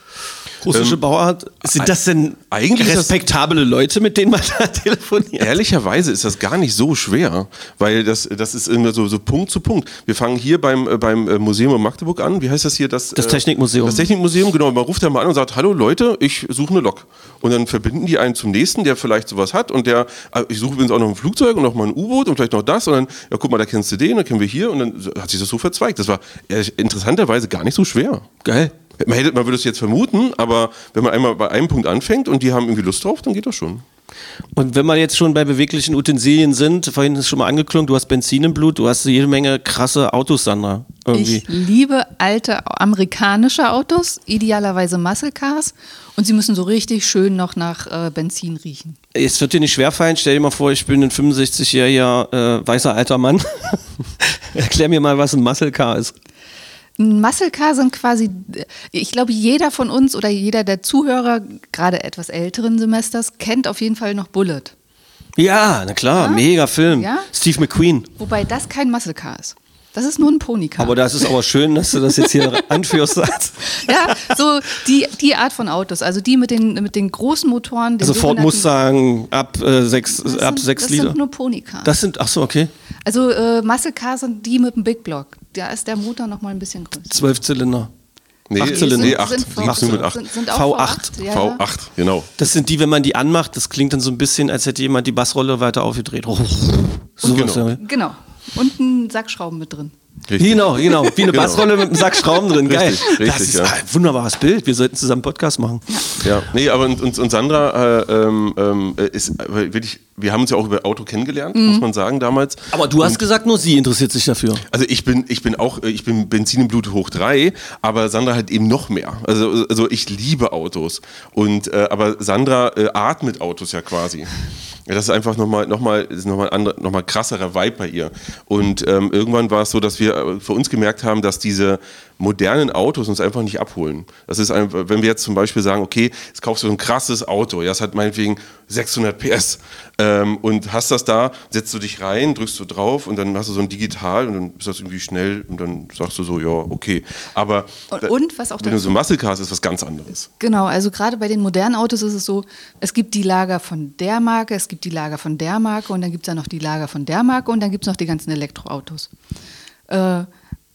russische Ähm, Bauart. Sind das denn eigentlich ist das- respektable Leute, mit denen man da telefoniert? Ehrlicherweise ist das gar nicht so schwer, weil das, das ist immer so, so Punkt zu Punkt. Wir fangen hier beim, äh, beim äh, Museum in Magdeburg an. Wie heißt das hier? Das, Das äh, Technikmuseum. Das Technikmuseum, genau. Man ruft da mal an und sagt, hallo Leute, ich suche eine Lok. Und dann verbinden die einen zum nächsten, der vielleicht sowas hat und der, ich suche übrigens auch noch ein Flugzeug und noch mal ein U-Boot und vielleicht noch das und dann, ja guck mal, da kennst du den, dann kennen wir hier und dann hat sich das so verzweigt. Das war interessanterweise gar nicht so schwer. Geil. Man, hätte, man würde es jetzt vermuten, aber wenn man einmal bei einem Punkt anfängt und die haben irgendwie Lust drauf, dann geht das schon. Und wenn wir jetzt schon bei beweglichen Utensilien sind, vorhin ist es schon mal angeklungen, du hast Benzin im Blut, du hast jede Menge krasse Autos, Sandra. Irgendwie. Ich liebe alte amerikanische Autos, idealerweise Muscle Cars. Und sie müssen so richtig schön noch nach äh, Benzin riechen. Es wird dir nicht schwerfallen, stell dir mal vor, ich bin ein 65-jähriger äh, weißer alter Mann. Erklär mir mal, was ein Muscle Car ist. Ein Muscle Car sind quasi, ich glaube, jeder von uns oder jeder der Zuhörer, gerade etwas älteren Semesters, kennt auf jeden Fall noch Bullet. Ja, na klar, mega Film. Ja? Steve McQueen. Wobei das kein Muscle Car ist. Das ist nur ein Ponycar. Aber das ist aber schön, dass du das jetzt hier anführst. ja, so die, die Art von Autos, also die mit den, mit den großen Motoren. Den Also Ford sogenannten- Mustang ab äh, sechs, ab sechs das Liter. sind nur Ponycars. Das sind, ach so, okay. Also äh, Muscle Cars sind die mit dem Big Block. Da ist der Motor noch mal ein bisschen größer. Zwölf Zylinder. Nee, Acht Zylinder. nee, Sind- acht. sind mit acht. Sind, sind auch V8. V8. Ja, ja. V8, genau. Das sind die, wenn man die anmacht, das klingt dann so ein bisschen, als hätte jemand die Bassrolle weiter aufgedreht. So Genau. was, ja. Genau. Und ein Sackschrauben mit drin. Richtig. Genau, genau. Wie eine Genau. Bassrolle mit einem Sack Schrauben drin. Geil. Richtig, das richtig, ist ja. ein wunderbares Bild. Wir sollten zusammen einen Podcast machen. Ja, nee, aber und, und, und Sandra äh, ähm, ähm, äh, ist äh, wirklich, wir haben uns ja auch über Auto kennengelernt, Mhm. muss man sagen, damals. Aber du hast gesagt, nur sie interessiert sich dafür. Also ich bin, ich bin auch, ich bin Benzin im Blut hoch drei, aber Sandra halt eben noch mehr. Also, also ich liebe Autos. Und äh, aber Sandra äh, atmet Autos ja quasi. Ja, das ist einfach nochmal noch mal, noch mal noch mal krasserer Vibe bei ihr. Und ähm, irgendwann war es so, dass wir äh, für uns gemerkt haben, dass diese modernen Autos uns einfach nicht abholen. Das ist einfach, wenn wir jetzt zum Beispiel sagen, okay, jetzt kaufst du ein krasses Auto, ja, es hat meinetwegen 600 PS ähm, und hast das da, setzt du dich rein, drückst du drauf und dann hast du so ein Digital und dann ist das irgendwie schnell und dann sagst du so, ja, okay. Aber Und- und was auch wenn du so Muscle Cars ist was ganz anderes. Genau, also gerade bei den modernen Autos ist es so, es gibt die Lager von der Marke, es gibt die Lager von der Marke und dann gibt es ja noch die Lager von der Marke und dann gibt es noch die ganzen Elektroautos. Äh,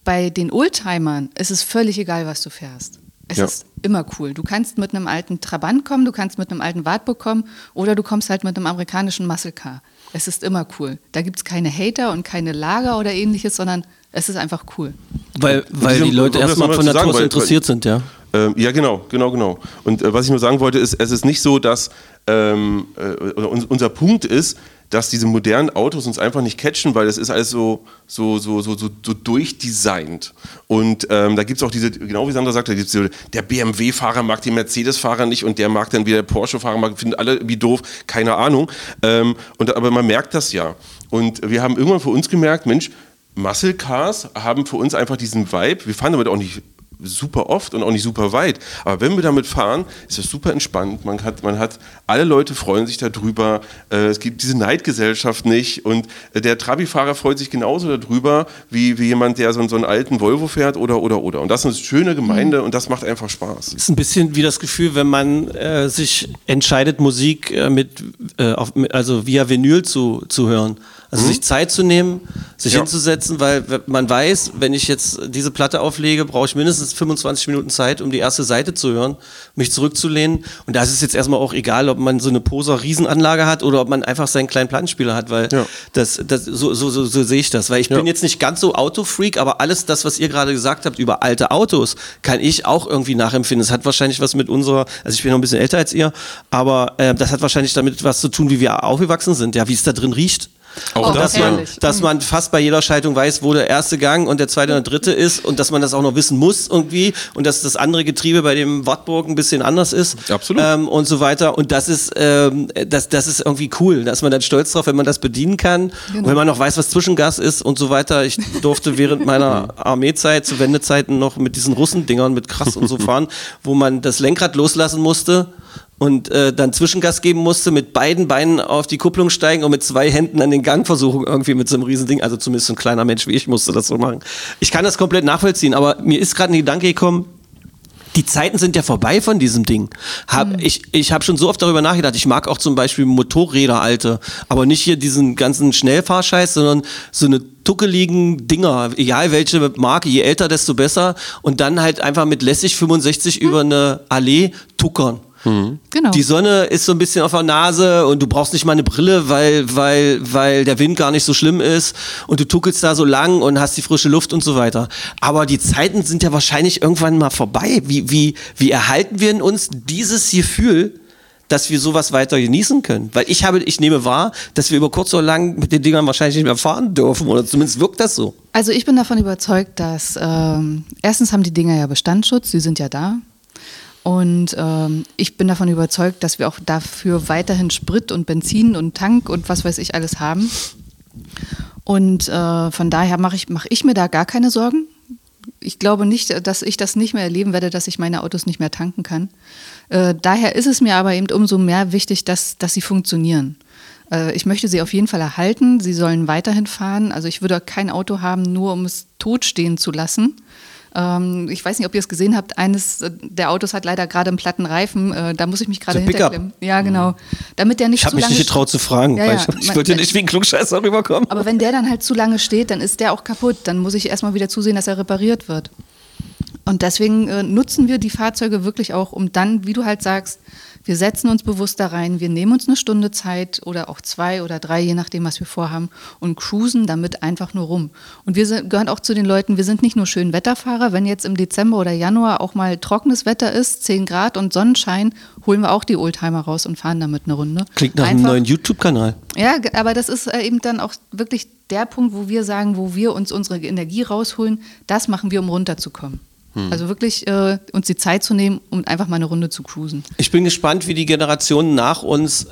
bei den Oldtimern ist es völlig egal, was du fährst. Es Ja. ist immer cool. Du kannst mit einem alten Trabant kommen, du kannst mit einem alten Wartburg kommen oder du kommst halt mit einem amerikanischen Muscle Car. Es ist immer cool. Da gibt es keine Hater und keine Lager oder ähnliches, sondern es ist einfach cool. Weil, weil die Leute erstmal von Natur sagen, aus weil- interessiert sind, ja. Ähm, ja, genau, genau, genau. Und äh, was ich nur sagen wollte, ist, es ist nicht so, dass ähm, äh, unser Punkt ist, dass diese modernen Autos uns einfach nicht catchen, weil es ist alles so, so, so, so, so, so durchdesignt. Und ähm, da gibt es auch diese, genau wie Sandra sagte, da der BMW-Fahrer mag den Mercedes-Fahrer nicht und der mag dann wieder der Porsche-Fahrer, mag, finden alle wie doof, keine Ahnung. Ähm, und, aber man merkt das ja. Und wir haben irgendwann für uns gemerkt, Mensch, Muscle Cars haben für uns einfach diesen Vibe. Wir fahren damit auch nicht super oft und auch nicht super weit. Aber wenn wir damit fahren, ist es super entspannt. Man hat, man hat, alle Leute freuen sich darüber. Äh, es gibt diese Neidgesellschaft nicht. Und äh, der Trabi-Fahrer freut sich genauso darüber, wie, wie jemand, der so, so einen alten Volvo fährt oder, oder, oder. Und das ist eine schöne Gemeinde und das macht einfach Spaß. ist ein bisschen wie das Gefühl, wenn man äh, sich entscheidet, Musik äh, mit, äh, auf, mit, also via Vinyl zu, zu hören. Also sich Zeit zu nehmen, sich Ja. hinzusetzen, weil man weiß, wenn ich jetzt diese Platte auflege, brauche ich mindestens 25 Minuten Zeit, um die erste Seite zu hören, mich zurückzulehnen. Und da ist es jetzt erstmal auch egal, ob man so eine Poser Riesenanlage hat oder ob man einfach seinen kleinen Plattenspieler hat, weil Ja. das, das, so, so, so, so sehe ich das. Weil ich bin jetzt nicht ganz so Autofreak, aber alles das, was ihr gerade gesagt habt über alte Autos, kann ich auch irgendwie nachempfinden. Es hat wahrscheinlich was mit unserer, also ich bin noch ein bisschen älter als ihr, aber äh, das hat wahrscheinlich damit was zu tun, wie wir aufgewachsen sind, ja, wie es da drin riecht. Auch Oh, das, dass man, herrlich. dass man fast bei jeder Schaltung weiß, wo der erste Gang und der zweite und der dritte ist und dass man das auch noch wissen muss irgendwie und dass das andere Getriebe bei dem Wartburg ein bisschen anders ist. Absolut. Ähm, und so weiter. Und das ist, ähm, das, das ist irgendwie cool. Da ist man dann stolz drauf, wenn man das bedienen kann und wenn man noch weiß, was Zwischengas ist und so weiter. Ich durfte während meiner Armeezeit zu Wendezeiten noch mit diesen Russendingern mit krass und so fahren, wo man das Lenkrad loslassen musste und äh, dann Zwischengas geben musste, mit beiden Beinen auf die Kupplung steigen und mit zwei Händen an den Gang versuchen, irgendwie mit so einem Riesending. Also zumindest so ein kleiner Mensch wie ich musste das so machen. Ich kann das komplett nachvollziehen, aber mir ist gerade ein Gedanke gekommen, die Zeiten sind ja vorbei von diesem Ding. Hab, Ich, ich habe schon so oft darüber nachgedacht. Ich mag auch zum Beispiel Motorräder alte, aber nicht hier diesen ganzen Schnellfahrscheiß, sondern so eine tuckeligen Dinger, egal welche Marke, je älter, desto besser. Und dann halt einfach mit lässig 65 über eine Allee tuckern. Genau. Die Sonne ist so ein bisschen auf der Nase und du brauchst nicht mal eine Brille, weil, weil, weil der Wind gar nicht so schlimm ist und du tuckelst da so lang und hast die frische Luft und so weiter. Aber die Zeiten sind ja wahrscheinlich irgendwann mal vorbei. Wie, wie, wie erhalten wir in uns dieses Gefühl, dass wir sowas weiter genießen können? Weil ich habe, ich nehme wahr, dass wir über kurz oder lang mit den Dingern wahrscheinlich nicht mehr fahren dürfen oder zumindest wirkt das so. Also ich bin davon überzeugt, dass ähm, erstens haben die Dinger ja Bestandsschutz, sie sind ja da. Und ähm, ich bin davon überzeugt, dass wir auch dafür weiterhin Sprit und Benzin und Tank und was weiß ich alles haben. Und äh, von daher mache ich, mach ich mir da gar keine Sorgen. Ich glaube nicht, dass ich das nicht mehr erleben werde, dass ich meine Autos nicht mehr tanken kann. Äh, daher ist es mir aber eben umso mehr wichtig, dass, dass sie funktionieren. Äh, ich möchte sie auf jeden Fall erhalten. Sie sollen weiterhin fahren. Also ich würde kein Auto haben, nur um es totstehen zu lassen. Ähm, ich weiß nicht, ob ihr es gesehen habt. Eines äh, der Autos hat leider gerade einen platten Reifen. Äh, da muss ich mich gerade Pickup. hinterklemmen. Ja, genau. Damit der nicht Ich habe mich lange nicht getraut zu fragen, Ja, weil ja. ich, ich wollte nicht wie ein Klugscheißer rüberkommen. aber wenn der dann halt zu lange steht, dann ist der auch kaputt. Dann muss ich erstmal wieder zusehen, dass er repariert wird. Und deswegen äh, nutzen wir die Fahrzeuge wirklich auch, um dann, wie du halt sagst, wir setzen uns bewusst da rein, wir nehmen uns eine Stunde Zeit oder auch zwei oder drei, je nachdem, was wir vorhaben, und cruisen damit einfach nur rum. Und wir sind, gehören auch zu den Leuten, wir sind nicht nur schön Wetterfahrer, wenn jetzt im Dezember oder Januar auch mal trockenes Wetter ist, 10 Grad und Sonnenschein, holen wir auch die Oldtimer raus und fahren damit eine Runde. Klingt nach einem Einfach- neuen YouTube-Kanal. ja, aber das ist äh, eben dann auch wirklich der Punkt, wo wir sagen, wo wir uns unsere Energie rausholen, das machen wir, um runterzukommen. Also wirklich äh, uns die Zeit zu nehmen, um einfach mal eine Runde zu cruisen. Ich bin gespannt, wie die Generationen nach uns äh,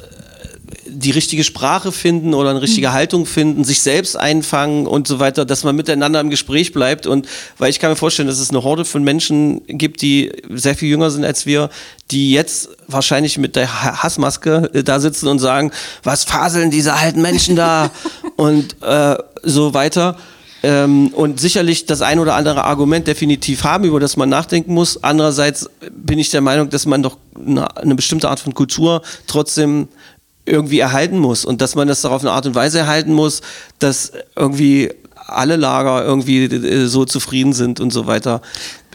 die richtige Sprache finden oder eine richtige Haltung finden, sich selbst einfangen und so weiter, dass man miteinander im Gespräch bleibt. Und weil ich kann mir vorstellen, dass es eine Horde von Menschen gibt, die sehr viel jünger sind als wir, die jetzt wahrscheinlich mit der Ha- Hassmaske äh, da sitzen und sagen, was faseln diese alten Menschen da und äh, so weiter. Ähm, und sicherlich das ein oder andere Argument definitiv haben, über das man nachdenken muss. Andererseits bin ich der Meinung, dass man doch eine, eine bestimmte Art von Kultur trotzdem irgendwie erhalten muss und dass man das doch auf eine Art und Weise erhalten muss, dass irgendwie alle Lager irgendwie äh, so zufrieden sind und so weiter.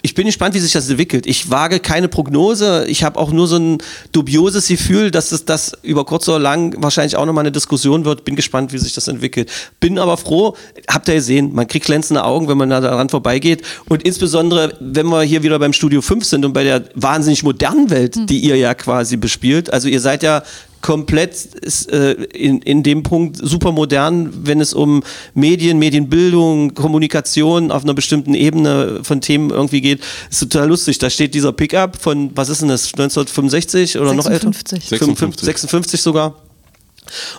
Ich bin gespannt, wie sich das entwickelt. Ich wage keine Prognose. Ich habe auch nur so ein dubioses Gefühl, dass es das über kurz oder lang wahrscheinlich auch nochmal eine Diskussion wird. Bin gespannt, wie sich das entwickelt. Bin aber froh, habt ihr gesehen, man kriegt glänzende Augen, wenn man da daran vorbeigeht. Und insbesondere, wenn wir hier wieder beim Studio 5 sind und bei der wahnsinnig modernen Welt, die ihr ja quasi bespielt. Also ihr seid ja komplett ist, äh, in, in dem Punkt super modern, wenn es um Medien, Medienbildung, Kommunikation auf einer bestimmten Ebene von Themen irgendwie geht. Ist total lustig. Da steht dieser Pickup von, was ist denn das, 1965 oder noch älter? 56. 56, 56 sogar.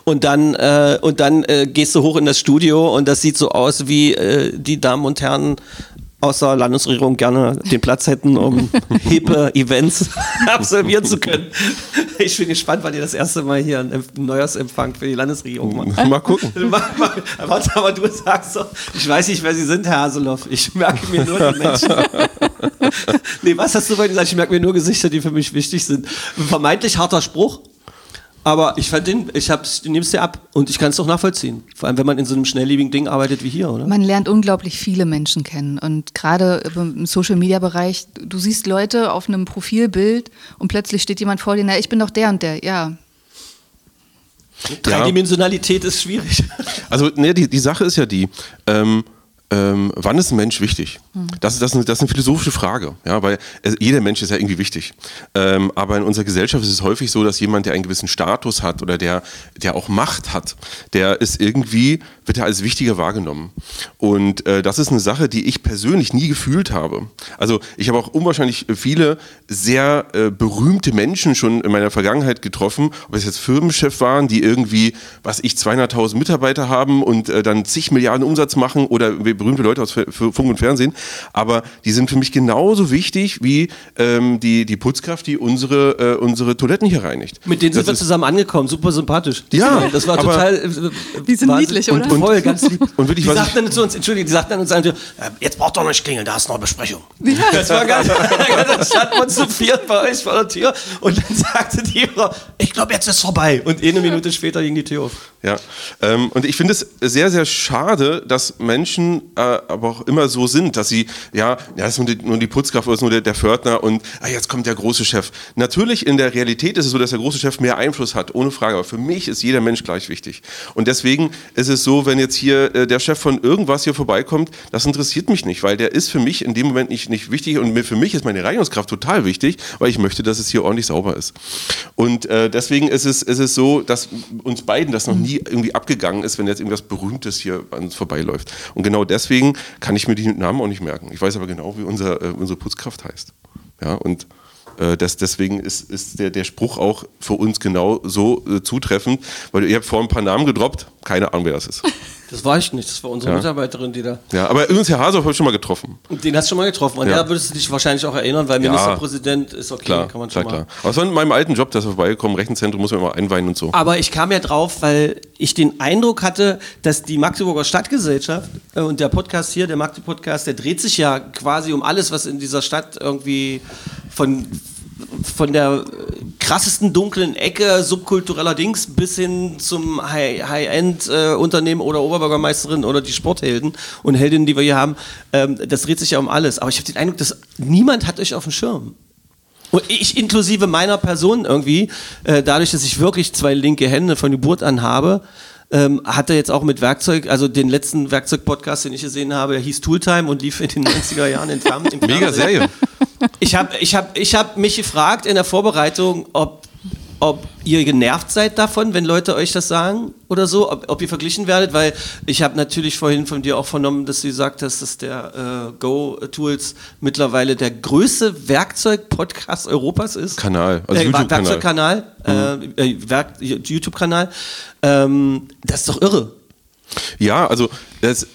Und dann, äh, und dann äh, gehst du hoch in das Studio und das sieht so aus, wie äh, die Damen und Herren aus der Landesregierung gerne den Platz hätten, um hippe Events absolvieren zu können. Ich bin gespannt, wann ihr das erste Mal hier einen Empf- Neujahrsempfang für die Landesregierung macht. Mal gucken. Warte, aber du sagst doch, ich weiß nicht, wer sie sind, Herr Haseloff. Ich merke mir nur die Menschen. nee, was hast du vorhin gesagt? Ich merke mir nur Gesichter, die für mich wichtig sind. Vermeintlich harter Spruch, aber ich fand den, ich, hab's- nehme es dir ab und ich kann es doch nachvollziehen. Vor allem, wenn man in so einem schnelllebigen Ding arbeitet wie hier, oder? Man lernt unglaublich viele Menschen kennen und gerade im Social-Media-Bereich, du siehst Leute auf einem Profilbild und plötzlich steht jemand vor dir, na, ich bin doch der und der. Ja, Dreidimensionalität ist schwierig. Also, ne, die, die Sache ist ja die, ähm, ähm, wann ist ein Mensch wichtig? Das, das, ist eine, das ist eine philosophische Frage, ja, weil es, jeder Mensch ist ja irgendwie wichtig. Ähm, aber in unserer Gesellschaft ist es häufig so, dass jemand, der einen gewissen Status hat oder der, der auch Macht hat, der ist irgendwie, wird er als wichtiger wahrgenommen. Und äh, das ist eine Sache, die ich persönlich nie gefühlt habe. Also ich habe auch unwahrscheinlich viele sehr äh, berühmte Menschen schon in meiner Vergangenheit getroffen, ob es jetzt Firmenchef waren, die irgendwie, was ich, 200.000 Mitarbeiter haben und äh, dann zig Milliarden Umsatz machen oder berühmte Leute aus Funk und Fernsehen. Aber die sind für mich genauso wichtig wie ähm, die, die Putzkraft, die unsere, äh, unsere Toiletten hier reinigt. Mit denen sind Das wir ist- zusammen angekommen, super sympathisch. Ja, das war aber- total. Äh, Die sind niedlich, und, oder? Und voll, ganz lieb. Und wirklich, die sagten dann zu uns, Entschuldigung, die sagten dann uns, äh, jetzt braucht doch nicht klingeln, da ist noch eine Besprechung. Das war ganz, dann standen wir zu viert bei euch vor der Tür und dann sagte die Frau, ich glaube, jetzt ist vorbei. Und eine Minute später ging die Tür auf. Ja, ähm, und ich finde es sehr, sehr schade, dass Menschen äh, aber auch immer so sind, dass sie, ja, ja, das ist nur die, nur die Putzkraft oder ist nur der, der Pförtner und ah, jetzt kommt der große Chef. Natürlich in der Realität ist es so, dass der große Chef mehr Einfluss hat, ohne Frage. Aber für mich ist jeder Mensch gleich wichtig. Und deswegen ist es so, wenn jetzt hier äh, der Chef von irgendwas hier vorbeikommt, das interessiert mich nicht, weil der ist für mich in dem Moment nicht, nicht wichtig und mir- für mich ist meine Reinigungskraft total wichtig, weil ich möchte, dass es hier ordentlich sauber ist. Und äh, deswegen ist es, ist es so, dass uns beiden das noch nie irgendwie abgegangen ist, wenn jetzt irgendwas Berühmtes hier an uns vorbeiläuft. Und genau deswegen kann ich mir die Namen auch nicht merken. Ich weiß aber genau, wie unser, äh, unsere Putzkraft heißt. Ja, und äh, das, deswegen ist, ist der, der Spruch auch für uns genau so äh, zutreffend, weil ihr habt vorhin ein paar Namen gedroppt, keine Ahnung, wer das ist. Das war ich nicht, das war unsere Ja. Mitarbeiterin, die da. Ja, aber übrigens, Herr Hasehoff habe ich schon mal getroffen. Den hast du schon mal getroffen. Und Ja. ja. würdest du dich wahrscheinlich auch erinnern, weil. Ministerpräsident ist okay, Klar, kann man klar, schon klar. mal. Aber es war in meinem alten Job, das vorbeigekommen, Rechenzentrum muss man immer einweihen und so. Aber ich kam ja drauf, weil ich den Eindruck hatte, dass die Magdeburger Stadtgesellschaft äh, und der Podcast hier, der Magde-Podcast, der dreht sich ja quasi um alles, was in dieser Stadt irgendwie von, von der krassesten dunklen Ecke subkultureller Dings bis hin zum High- High-End-Unternehmen oder Oberbürgermeisterin oder die Sporthelden und Heldinnen, die wir hier haben. Ähm, das dreht sich ja um alles. Aber ich habe den Eindruck, dass niemand hat euch auf dem Schirm. Und ich inklusive meiner Person irgendwie, äh, dadurch, dass ich wirklich zwei linke Hände von Geburt an habe, ähm, hatte jetzt auch mit Werkzeug, also den letzten Werkzeug-Podcast, den ich gesehen habe, der hieß Tooltime und lief in den 90er Jahren in im Mega. Serie. Ich habe ich hab, ich hab mich gefragt in der Vorbereitung, ob, ob ihr genervt seid davon, wenn Leute euch das sagen oder so, ob, ob ihr verglichen werdet, weil ich habe natürlich vorhin von dir auch vernommen, dass du gesagt hast, dass der äh, Go-Tools mittlerweile der größte Werkzeug-Podcast Europas ist. Kanal, also äh, YouTube-Kanal. Werkzeugkanal, äh, äh, Werk, YouTube-Kanal. Ähm, das ist doch irre. Ja, also das,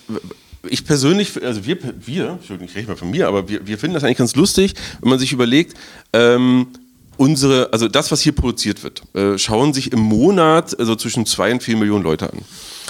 ich persönlich, also wir, wir, ich rede mal von mir, aber wir, wir finden das eigentlich ganz lustig, wenn man sich überlegt, ähm, unsere, also das, was hier produziert wird, äh, schauen sich im Monat also zwischen zwei und vier Millionen Leute an.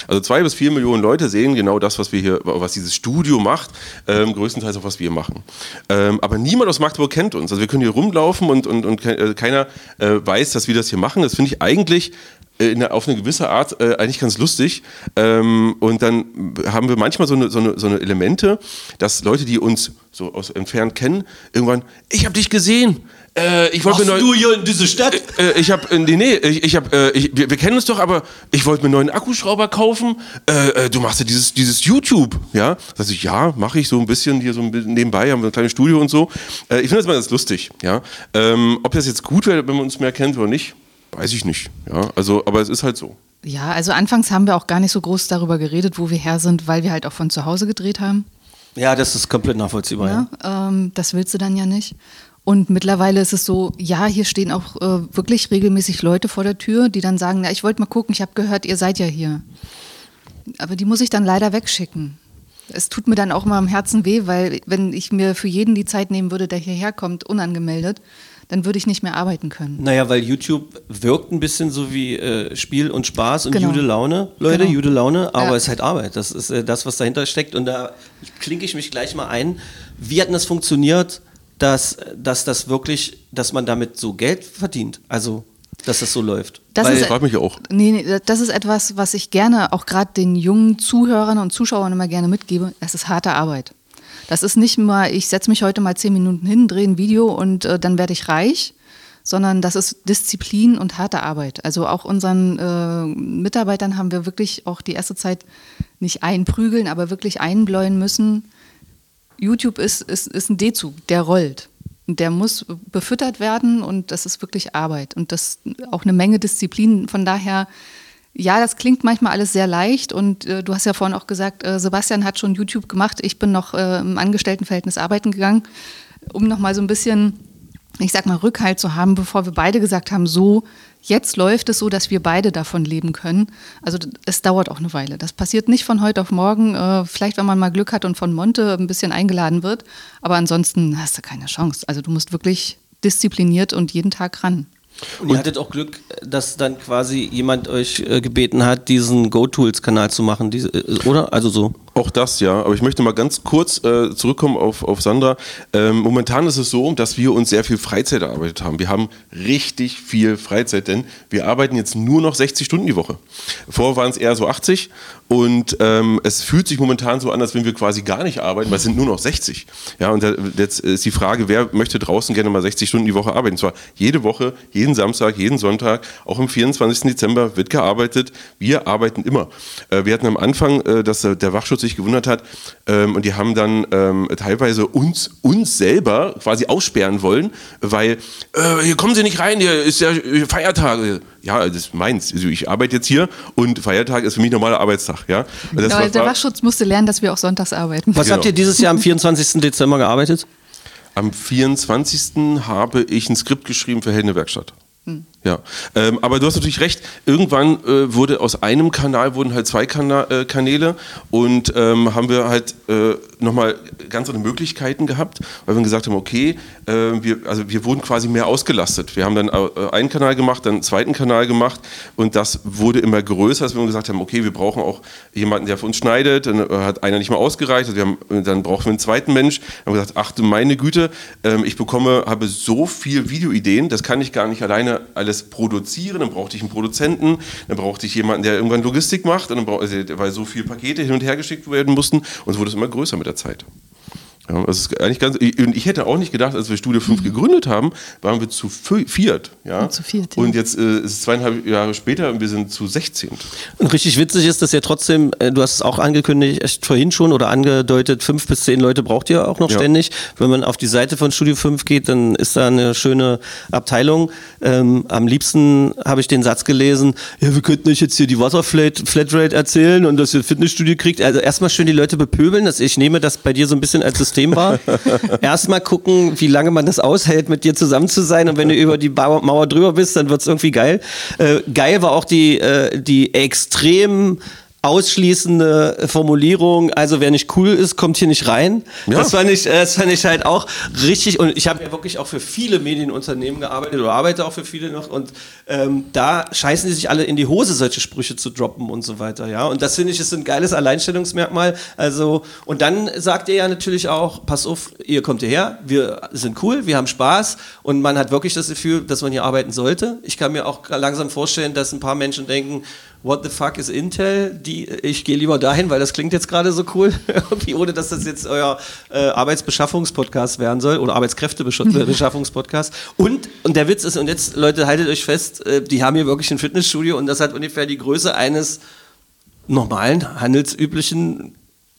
Also zwei bis vier Millionen Leute sehen genau das, was wir hier, was dieses Studio macht, ähm, größtenteils auch was wir machen. Ähm, aber niemand aus Magdeburg kennt uns. Also wir können hier rumlaufen und, und, und äh, keiner äh, weiß, dass wir das hier machen. Das finde ich eigentlich äh, in auf eine gewisse Art äh, eigentlich ganz lustig. Ähm, und dann haben wir manchmal so eine, so, eine, so eine Elemente, dass Leute, die uns so aus entfernt kennen, irgendwann, ich habe dich gesehen. Äh, ich wollte mir neu- hier in diese Stadt? äh, ich habe, nee, nee, ich, ich habe, äh, ich, wir, wir kennen uns doch, aber ich wollte mir einen neuen Akkuschrauber kaufen. Äh, äh, du machst ja dieses, dieses YouTube, ja? Sag ich, ja, mache ich so ein bisschen hier so ein bisschen nebenbei, haben wir ein kleines Studio und so. Äh, ich finde das mal ganz lustig, ja. Ähm, ob das jetzt gut wäre, wenn man uns mehr kennt oder nicht, weiß ich nicht, ja. Also, aber es ist halt so. Ja, also anfangs haben wir auch gar nicht so groß darüber geredet, wo wir her sind, weil wir halt auch von zu Hause gedreht haben. Ja, das ist komplett nachvollziehbar. Ja. Ja, ähm, das willst du dann ja nicht. Und mittlerweile ist es so, ja, hier stehen auch äh, wirklich regelmäßig Leute vor der Tür, die dann sagen, na, ich wollte mal gucken, ich habe gehört, ihr seid ja hier. Aber die muss ich dann leider wegschicken. Es tut mir dann auch mal am Herzen weh, weil wenn ich mir für jeden die Zeit nehmen würde, der hierher kommt, unangemeldet, dann würde ich nicht mehr arbeiten können. Naja, weil YouTube wirkt ein bisschen so wie äh, Spiel und Spaß und Genau. Jude Laune, Leute, Genau. Jude Laune, aber Ja. es ist halt Arbeit. Das ist äh, das, was dahinter steckt. Und da klinke ich mich gleich mal ein. Wie hat denn das funktioniert, dass, dass das wirklich, dass man damit so Geld verdient? Also, dass das so läuft? Das weil, ist- Frag mich auch. Nee, nee, das ist etwas, was ich gerne auch gerade den jungen Zuhörern und Zuschauern immer gerne mitgebe. Das ist harte Arbeit. Das ist nicht mal, ich setze mich heute mal zehn Minuten hin, drehe ein Video und äh, dann werde ich reich, sondern das ist Disziplin und harte Arbeit. Also auch unseren äh, Mitarbeitern haben wir wirklich auch die erste Zeit nicht einprügeln, aber wirklich einbläuen müssen. YouTube ist, ist, ist ein D-Zug, der rollt. Der muss befüttert werden und das ist wirklich Arbeit. Und das auch eine Menge Disziplin. Von daher, ja, das klingt manchmal alles sehr leicht. Und äh, du hast ja vorhin auch gesagt, äh, Sebastian hat schon YouTube gemacht. Ich bin noch äh, im Angestelltenverhältnis arbeiten gegangen, um nochmal so ein bisschen, ich sag mal, Rückhalt zu haben, bevor wir beide gesagt haben, so, jetzt läuft es so, dass wir beide davon leben können. Also es dauert auch eine Weile. Das passiert nicht von heute auf morgen. Äh, vielleicht, wenn man mal Glück hat und von Monte ein bisschen eingeladen wird. Aber ansonsten hast du keine Chance. Also du musst wirklich diszipliniert und jeden Tag ran. Und ihr hattet auch Glück, dass dann quasi jemand euch äh, gebeten hat, diesen Go-Tools-Kanal zu machen, diese, äh, oder? Also so. Auch das, ja. Aber ich möchte mal ganz kurz äh, zurückkommen auf, auf Sandra. Ähm, momentan ist es so, dass wir uns sehr viel Freizeit erarbeitet haben. Wir haben richtig viel Freizeit, denn wir arbeiten jetzt nur noch 60 Stunden die Woche. Vorher waren es eher so 80 und ähm, es fühlt sich momentan so an, als wenn wir quasi gar nicht arbeiten, weil es sind nur noch 60. Ja, und da, jetzt ist die Frage, wer möchte draußen gerne mal 60 Stunden die Woche arbeiten? Und zwar jede Woche, jeden Samstag, jeden Sonntag, auch am 24. Dezember wird gearbeitet. Wir arbeiten immer. Äh, wir hatten am Anfang, äh, dass äh, der Wachschutz sich gewundert hat ähm, und die haben dann ähm, teilweise uns, uns selber quasi aussperren wollen, weil äh, hier kommen Sie nicht rein, hier ist ja Feiertag. Ja, das ist meins. Also ich arbeite jetzt hier und Feiertag ist für mich normaler Arbeitstag. Ja? War- der Wachschutz musste lernen, dass wir auch sonntags arbeiten. Was Genau. habt ihr dieses Jahr am 24. Dezember gearbeitet? Am 24. habe ich ein Skript geschrieben für Helden Werkstatt. Ja, ähm, aber du hast natürlich recht. Irgendwann äh, wurde aus einem Kanal wurden halt zwei Kana äh, Kanäle und ähm, haben wir halt äh, nochmal ganz andere Möglichkeiten gehabt, weil wir gesagt haben, okay, äh, wir, also wir wurden quasi mehr ausgelastet. Wir haben dann äh, einen Kanal gemacht, dann einen zweiten Kanal gemacht und das wurde immer größer, als wir gesagt haben, okay, wir brauchen auch jemanden, der für uns schneidet. Dann äh, hat einer nicht mehr ausgereicht, also haben, dann brauchen wir einen zweiten Mensch. Dann haben gesagt, ach du meine Güte, ähm, ich bekomme, habe so viel Videoideen, das kann ich gar nicht alleine alles produzieren. Dann brauchte ich einen Produzenten, dann brauchte ich jemanden, der irgendwann Logistik macht, dann brauch, also, weil so viele Pakete hin und her geschickt werden mussten und so wurde es immer größer mit der Zeit. Ja, das ist eigentlich ganz, und ich hätte auch nicht gedacht, als wir Studio 5 gegründet haben, waren wir zu viert. Ja? Zu viert, ja. Und jetzt äh, ist es zweieinhalb Jahre später und wir sind zu 16. Und richtig witzig ist, dass ja trotzdem, äh, du hast es auch angekündigt, vorhin schon oder angedeutet, fünf bis zehn Leute braucht ihr auch noch Ja. ständig. Wenn man auf die Seite von Studio 5 geht, dann ist da eine schöne Abteilung. Ähm, am liebsten habe ich den Satz gelesen, ja, wir könnten euch jetzt hier die Wasserflatrate Flatrate erzählen und dass ihr Fitnessstudio kriegt. Also erstmal schön die Leute bepöbeln. Das, ich nehme das bei dir so ein bisschen als System wahr. erstmal gucken, wie lange man das aushält, mit dir zusammen zu sein. Und wenn du über die Mauer drüber bist, dann wird es irgendwie geil. Äh, geil war auch die, äh, die extrem ausschließende Formulierung, also wer nicht cool ist, kommt hier nicht rein. Ja. Das, fand ich, äh, das fand ich halt auch richtig und ich habe ja wirklich auch für viele Medienunternehmen gearbeitet oder arbeite auch für viele noch und ähm, da scheißen die sich alle in die Hose, solche Sprüche zu droppen und so weiter, ja. Und das finde ich ist ein geiles Alleinstellungsmerkmal. Also, und dann sagt ihr ja natürlich auch, pass auf, ihr kommt hierher, wir sind cool, wir haben Spaß und man hat wirklich das Gefühl, dass man hier arbeiten sollte. Ich kann mir auch langsam vorstellen, dass ein paar Menschen denken, What the fuck is Intel? Die, ich gehe lieber dahin, weil das klingt jetzt gerade so cool, ohne dass das jetzt euer äh, Arbeitsbeschaffungspodcast werden soll oder Arbeitskräftebeschaffungspodcast. Und, und der Witz ist, und jetzt, Leute, haltet euch fest, äh, die haben hier wirklich ein Fitnessstudio und das hat ungefähr die Größe eines normalen, handelsüblichen,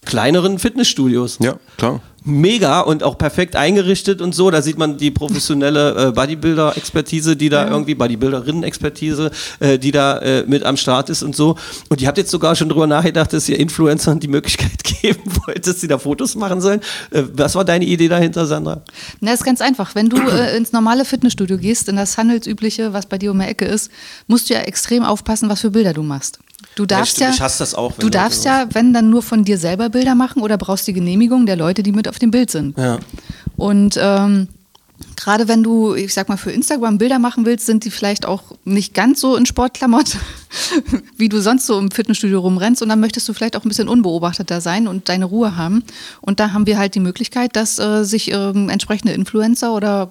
kleineren Fitnessstudios Ja, klar. Mega und auch perfekt eingerichtet und so. Da sieht man die professionelle äh, Bodybuilder-Expertise, die da irgendwie, Bodybuilderinnen-Expertise, äh, die da äh, mit am Start ist und so. Und ihr habt jetzt sogar schon drüber nachgedacht, dass ihr Influencern die Möglichkeit geben wollt, dass sie da Fotos machen sollen. Äh, was war deine Idee dahinter, Sandra? Na, ist ganz einfach. Wenn du äh, ins normale Fitnessstudio gehst, in das handelsübliche, was bei dir um die Ecke ist, musst du ja extrem aufpassen, was für Bilder du machst. Du darfst stimmt, ja, ich hasse das auch, wenn du darfst ja, wenn dann nur von dir selber Bilder machen oder brauchst die Genehmigung der Leute, die mit auf dem Bild sind. Ja. Und ähm, gerade wenn du, ich sag mal, für Instagram Bilder machen willst, sind die vielleicht auch nicht ganz so in Sportklamotten, wie du sonst so im Fitnessstudio rumrennst. Und dann möchtest du vielleicht auch ein bisschen unbeobachteter sein und deine Ruhe haben. Und da haben wir halt die Möglichkeit, dass äh, sich ähm, entsprechende Influencer oder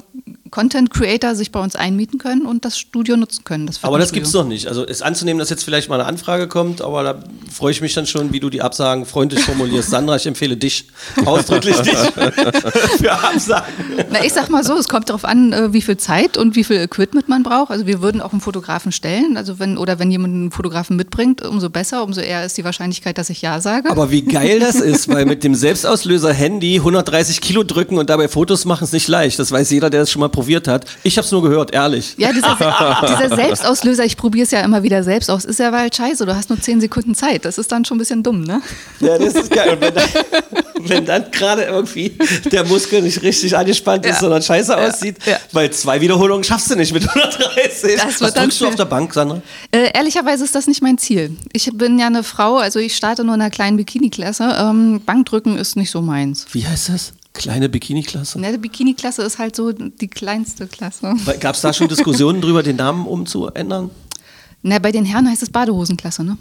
Content Creator sich bei uns einmieten können und das Studio nutzen können. Das Aber das Fitnessstudio. gibt's noch nicht. Also ist anzunehmen, dass jetzt vielleicht mal eine Anfrage kommt, aber da freue ich mich dann schon, wie du die Absagen freundlich formulierst. Sandra, ich empfehle dich, ausdrücklich dich für Absagen. Na, ich sag mal so, es kommt darauf an, äh, wie viel Zeit und wie viel Equipment man braucht. Also wir würden auch einen Fotografen stellen. Also wenn, oder wenn jemand einen Fotografen mitbringt, umso besser, umso eher ist die Wahrscheinlichkeit, dass ich Ja sage. Aber wie geil das ist, weil mit dem Selbstauslöser Handy 130 Kilo drücken und dabei Fotos machen ist nicht leicht. Das weiß jeder, der es schon mal probiert hat. Ich habe es nur gehört, ehrlich. ja, dieser, dieser Selbstauslöser, ich probiere es ja immer wieder selbst aus, ist ja halt scheiße. Du hast nur 10 Sekunden Zeit. Das ist dann schon ein bisschen dumm, ne? Ja, das ist geil. Und wenn dann, wenn dann gerade irgendwie der Muskel nicht richtig angespannt ist, Ja. sondern scheiße Ja. aussieht, Ja. weil zwei Wiederholungen schaffst du nicht mit 130. Das Was drückst du auf der Bank, Sandra? Äh, ehrlicherweise ist das nicht mein Ziel. Ich bin ja eine Frau, also ich starte nur in einer kleinen Bikini-Klasse. Ähm, Bankdrücken ist nicht so meins. Wie heißt das? Kleine Bikini-Klasse. Ne, die Bikini-Klasse ist halt so die kleinste Klasse. Gab es da schon Diskussionen drüber, den Namen umzuändern? Na, bei den Herren heißt es Badehosenklasse, ne?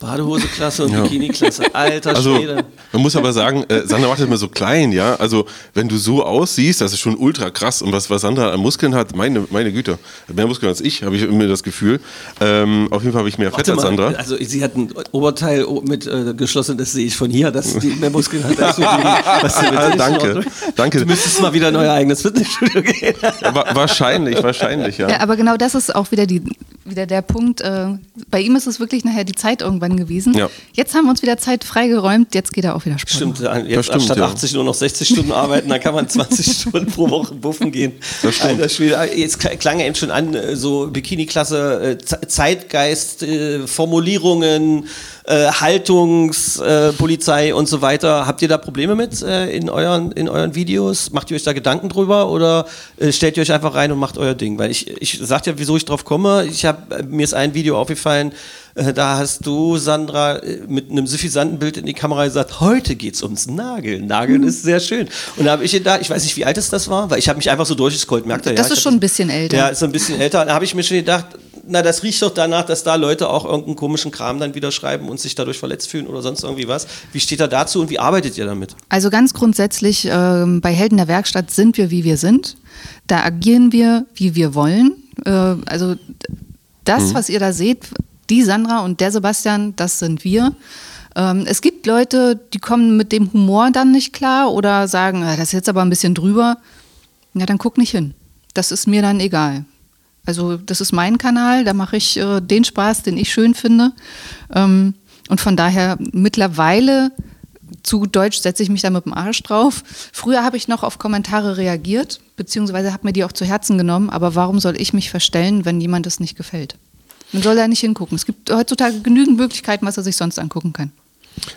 Badehose-Klasse und Ja. Bikini-Klasse. Alter Also, Schwede. man muss aber sagen, äh, Sandra macht das immer so klein, ja. Also, wenn du so aussiehst, das ist schon ultra krass. Und was, was Sandra an Muskeln hat, meine, meine Güte, hat mehr Muskeln als ich, habe ich immer das Gefühl. Ähm, auf jeden Fall habe ich mehr Fett Warte als mal, Sandra. Also sie hat ein Oberteil mit äh, geschlossen, das sehe ich von hier, dass die mehr Muskeln hat als du. Was du mit Ah, danke, danke. Du müsstest mal wieder in euer eigenes Fitnessstudio gehen. Wa wahrscheinlich, wahrscheinlich, ja. Ja, aber genau das ist auch wieder, die, wieder der Punkt. Äh, bei ihm ist es wirklich nachher die Zeit irgendwann gewesen. Ja. Jetzt haben wir uns wieder Zeit freigeräumt, jetzt geht er auch wieder Sport. Stimmt, jetzt stimmt, anstatt ja. 80 nur noch 60 Stunden arbeiten, dann kann man 20 Stunden pro Woche buffen gehen. Das stimmt. Alter Schwede, jetzt klang ja eben schon an, äh, so Bikini-Klasse, äh, Ze- Zeitgeist, äh, Formulierungen, äh, Haltungspolizei äh, und so weiter. Habt ihr da Probleme mit äh, in, euren, in euren Videos? Macht ihr euch da Gedanken drüber oder äh, stellt ihr euch einfach rein und macht euer Ding? Weil ich, ich sag dir, wieso ich drauf komme. Ich hab, mir ist ein Video aufgefallen, äh, da hast du, Sandra, äh, mit einem suffisanten Bild in die Kamera gesagt, heute geht's ums Nageln. Nageln ist sehr schön. Und da habe ich da, ich weiß nicht, wie alt es das war, weil ich habe mich einfach so durchgescrollt, merkt ihr ja. Das ist schon ein bisschen älter. Ja, ist ein bisschen älter. Da habe ich mir schon gedacht, na, das riecht doch danach, dass da Leute auch irgendeinen komischen Kram dann wieder schreiben und sich dadurch verletzt fühlen oder sonst irgendwie was. Wie steht er dazu und wie arbeitet ihr damit? Also ganz grundsätzlich, ähm, bei Helden der Werkstatt sind wir, wie wir sind. Da agieren wir, wie wir wollen. Äh, also das, was ihr da seht, die Sandra und der Sebastian, das sind wir. Ähm, es gibt Leute, die kommen mit dem Humor dann nicht klar oder sagen, "Ah, das ist jetzt aber ein bisschen drüber. Ja, dann guck nicht hin. Das ist mir dann egal. Also das ist mein Kanal, da mache ich äh, den Spaß, den ich schön finde. Ähm, und von daher mittlerweile zu Deutsch setze ich mich da mit dem Arsch drauf. Früher habe ich noch auf Kommentare reagiert, beziehungsweise habe mir die auch zu Herzen genommen. Aber warum soll ich mich verstellen, wenn jemand es nicht gefällt? Dann soll er nicht hingucken. Es gibt heutzutage genügend Möglichkeiten, was er sich sonst angucken kann.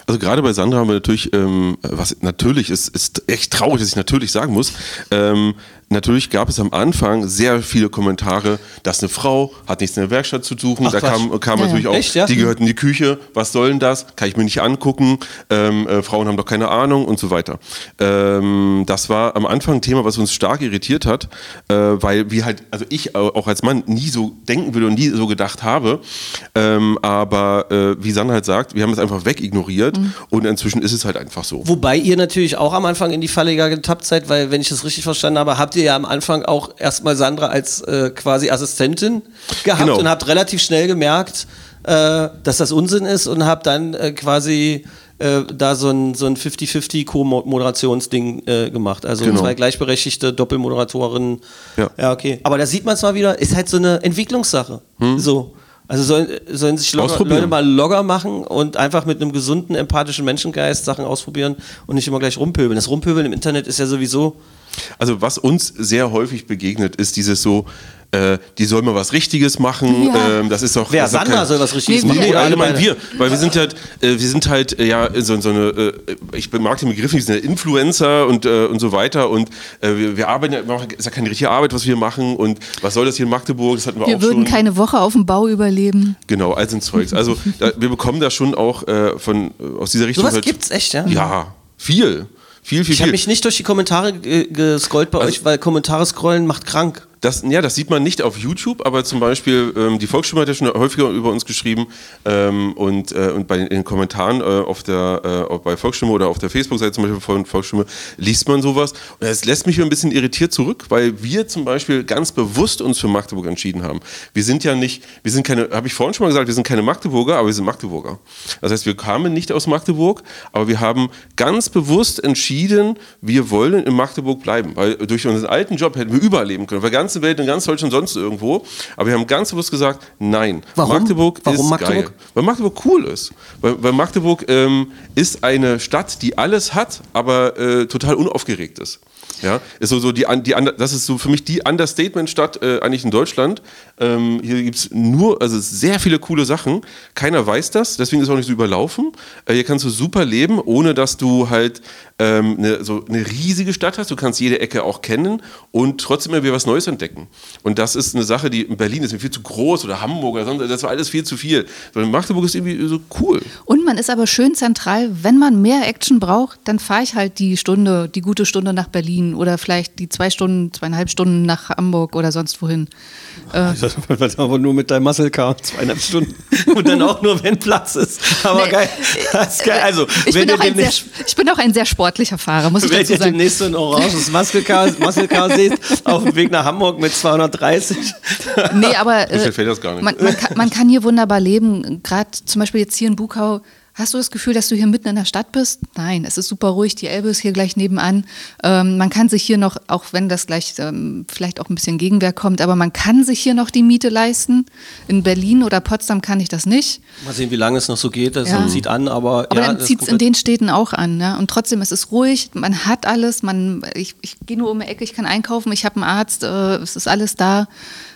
Also gerade bei Sandra haben wir natürlich, ähm, was natürlich ist, ist echt traurig, dass ich natürlich sagen muss, ähm, natürlich gab es am Anfang sehr viele Kommentare, dass eine Frau hat nichts in der Werkstatt zu suchen. Ach, da kam, kam Ja, natürlich ja. auch, Echt, ja? die gehört in die Küche, was soll denn das? Kann ich mir nicht angucken. Ähm, äh, Frauen haben doch keine Ahnung und so weiter. Ähm, das war am Anfang ein Thema, was uns stark irritiert hat, äh, weil wir halt, also ich auch als Mann nie so denken würde und nie so gedacht habe. Ähm, aber äh, wie Sandra halt sagt, wir haben es einfach wegignoriert Mhm. und inzwischen ist es halt einfach so. Wobei ihr natürlich auch am Anfang in die Falle getappt seid, weil, wenn ich das richtig verstanden habe, habt ihr ja am Anfang auch erstmal Sandra als äh, quasi Assistentin gehabt Genau. und habt relativ schnell gemerkt, äh, dass das Unsinn ist und habt dann äh, quasi äh, da so ein, so ein 50-50 Co-Moderationsding äh, gemacht. Also Genau. zwei gleichberechtigte Doppelmoderatorinnen. Ja. ja, okay. Aber da sieht man es mal wieder, ist halt so eine Entwicklungssache. So. Also sollen, sollen sich Ausprobieren. Leute mal Logger machen und einfach mit einem gesunden, empathischen Menschengeist Sachen ausprobieren und nicht immer gleich rumpöbeln. Das Rumpöbeln im Internet ist ja sowieso. Also was uns sehr häufig begegnet, ist dieses so, äh, die soll mal was Richtiges machen. Ja. Ähm, das ist doch. Wer? Sandra kein- soll was Richtiges Nee, machen. wir. Nee, allgemein wir, weil wir sind halt, äh, wir sind halt äh, ja so, so eine, äh, ich mag den Begriff nicht, wir sind ja Influencer und, äh, und so weiter und äh, wir, wir arbeiten ist ja keine richtige Arbeit, was wir machen und was soll das hier in Magdeburg, das hatten wir, Wir auch würden schon. keine Woche auf dem Bau überleben. Genau, all so ein Zeugs. Also da, wir bekommen da schon auch äh, von aus dieser Richtung Sowas halt, gibt's echt, ja? Ja, viel. Viel, viel, Ich habe mich nicht durch die Kommentare äh, gescrollt bei Also- euch, weil Kommentare scrollen macht krank. Das, ja, das sieht man nicht auf YouTube, aber zum Beispiel ähm, die Volksstimme hat ja schon häufiger über uns geschrieben ähm, und, äh, und bei den, in den Kommentaren äh, auf der, äh, bei Volksstimme oder auf der Facebook-Seite zum Beispiel von Volksstimme liest man sowas und es lässt mich ein bisschen irritiert zurück, weil wir zum Beispiel ganz bewusst uns für Magdeburg entschieden haben. Wir sind ja nicht, wir sind keine, habe ich vorhin schon mal gesagt, wir sind keine Magdeburger, aber wir sind Magdeburger. Das heißt, wir kamen nicht aus Magdeburg, aber wir haben ganz bewusst entschieden, wir wollen in Magdeburg bleiben, weil durch unseren alten Job hätten wir überall leben können, auf der ganzen Welt, in ganz Deutschland, sonst irgendwo. Aber wir haben ganz bewusst gesagt, nein, Warum? Magdeburg Warum ist Magdeburg? geil. Weil Magdeburg cool ist. Weil, weil Magdeburg ähm, ist eine Stadt, die alles hat, aber äh, total unaufgeregt ist. Ja, ist so, so die, die, das ist so für mich die Understatement-Stadt äh, eigentlich in Deutschland. Ähm, hier gibt es nur, also sehr viele coole Sachen. Keiner weiß das, deswegen ist es auch nicht so überlaufen. Äh, hier kannst du super leben, ohne dass du halt ähm, eine, so eine riesige Stadt hast. Du kannst jede Ecke auch kennen und trotzdem immer wieder was Neues entdecken. Und das ist eine Sache, die in Berlin ist viel zu groß oder Hamburg oder sonst, das war alles viel zu viel. Weil Magdeburg ist irgendwie so cool. Und man ist aber schön zentral. Wenn man mehr Action braucht, dann fahre ich halt die Stunde, die gute Stunde nach Berlin oder vielleicht die zwei Stunden, zweieinhalb Stunden nach Hamburg oder sonst wohin. Äh, aber nur mit deinem Muscle Car zweieinhalb Stunden und dann auch nur, wenn Platz ist. Aber Nee, geil. Das ist geil. Also, ich, wenn bin ihr auch ein sehr, ich bin auch ein sehr sportlicher Fahrer, muss ich wenn dazu ihr sagen. demnächst so ein oranges Muscle Car, Muscle Car seht, auf dem Weg nach Hamburg mit 230. Nee, aber äh, das gar nicht. man, man, kann, man kann hier wunderbar leben. Gerade zum Beispiel jetzt hier in Bukau. Hast du das Gefühl, dass du hier mitten in der Stadt bist? Nein, es ist super ruhig. Die Elbe ist hier gleich nebenan. Ähm, man kann sich hier noch, auch wenn das gleich ähm, vielleicht auch ein bisschen Gegenwehr kommt, aber man kann sich hier noch die Miete leisten. In Berlin oder Potsdam kann ich das nicht. Mal sehen, wie lange es noch so geht. Das Ja. zieht an, aber. Aber ja, dann zieht es in den Städten auch an. Ne? Und trotzdem, es ist ruhig, man hat alles, man, ich, ich gehe nur um die Ecke, ich kann einkaufen, ich habe einen Arzt, äh, es ist alles da.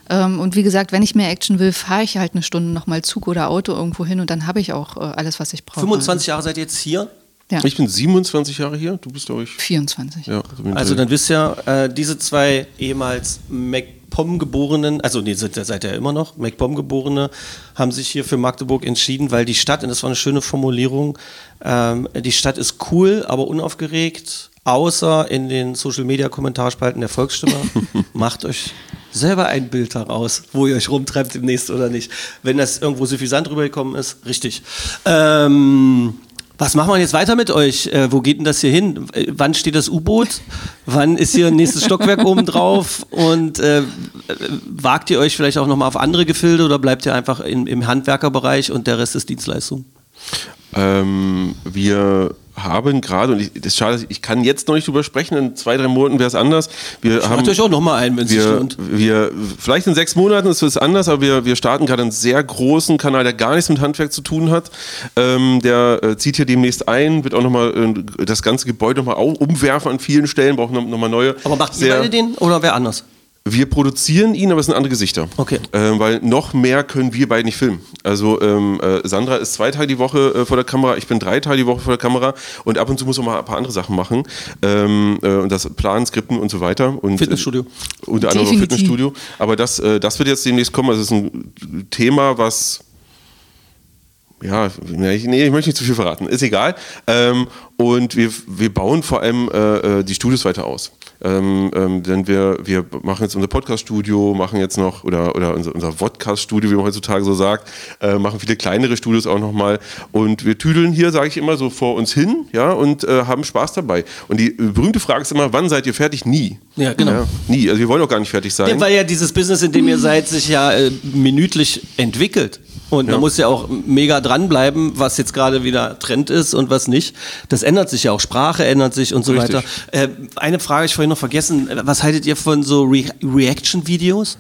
Ähm, und wie gesagt, wenn ich mehr Action will, fahre ich halt eine Stunde nochmal Zug oder Auto irgendwo hin und dann habe ich auch äh, alles, was ich brauche. 25 Jahre seid ihr jetzt hier. Ja, Ich bin 27 Jahre hier, du bist, glaube ich. 24. Ja, so mit- Also dann wisst ihr, äh, diese zwei ehemals MacPom-Geborenen, also nee, seid, seid ihr ja immer noch, MacPom-Geborene, haben sich hier für Magdeburg entschieden, weil die Stadt, und das war eine schöne Formulierung, ähm, die Stadt ist cool, aber unaufgeregt, außer in den Social-Media-Kommentarspalten der Volksstimme. Macht euch selber ein Bild daraus, wo ihr euch rumtreibt demnächst oder nicht. Wenn das irgendwo suffisant rübergekommen ist, richtig. Ähm, was machen wir jetzt weiter mit euch? Äh, wo geht denn das hier hin? Äh, wann steht das U-Boot? Wann ist hier ein nächstes Stockwerk oben drauf? Und äh, äh, wagt ihr euch vielleicht auch nochmal auf andere Gefilde oder bleibt ihr einfach in, im Handwerkerbereich und der Rest ist Dienstleistung? Ähm, wir haben gerade, und ich, das ist schade, ich kann jetzt noch nicht drüber sprechen, in zwei, drei Monaten wäre es anders. Wir haben, Macht euch auch nochmal ein, wenn es lohnt. wir, vielleicht in sechs Monaten ist es anders, aber wir, wir starten gerade einen sehr großen Kanal, der gar nichts mit Handwerk zu tun hat. Ähm, der äh, zieht hier demnächst ein, wird auch nochmal äh, das ganze Gebäude nochmal umwerfen an vielen Stellen, braucht nochmal noch mal neue. Aber macht ihr beide den oder wer anders? Wir produzieren ihn, aber es sind andere Gesichter. Okay. Ähm, weil noch mehr können wir beide nicht filmen. Also ähm, äh, Sandra ist zwei Tage die Woche äh, vor der Kamera, ich bin drei Tage die Woche vor der Kamera und ab und zu muss man mal ein paar andere Sachen machen. Ähm, äh, und das Planen, Skripten und so weiter. Und, Fitnessstudio. Äh, unter anderem Definitiv. Fitnessstudio. Aber das, äh, das wird jetzt demnächst kommen. Also es ist ein Thema, was ja, nee, ich, nee, ich möchte nicht zu viel verraten, ist egal. Ähm, und wir, wir bauen vor allem äh, äh, die Studios weiter aus. Ähm, ähm, denn wir, wir machen jetzt unser Podcast-Studio, machen jetzt noch, oder, oder unser, unser Vodcast-Studio, wie man heutzutage so sagt, äh, machen viele kleinere Studios auch nochmal. Und wir tüdeln hier, sage ich immer, so vor uns hin, ja, und äh, haben Spaß dabei. Und die berühmte Frage ist immer, wann seid ihr fertig? Nie. Ja, genau. nie. Also wir wollen auch gar nicht fertig sein. Ja, weil ja dieses Business, in dem ihr seid, sich ja äh, minütlich entwickelt. Und man muss ja auch mega dranbleiben, was jetzt gerade wieder Trend ist und was nicht. Das ändert sich ja auch. Sprache ändert sich und so Richtig. weiter. Äh, eine Frage habe ich vorhin noch vergessen. Was haltet ihr von so Re Reaction-Videos?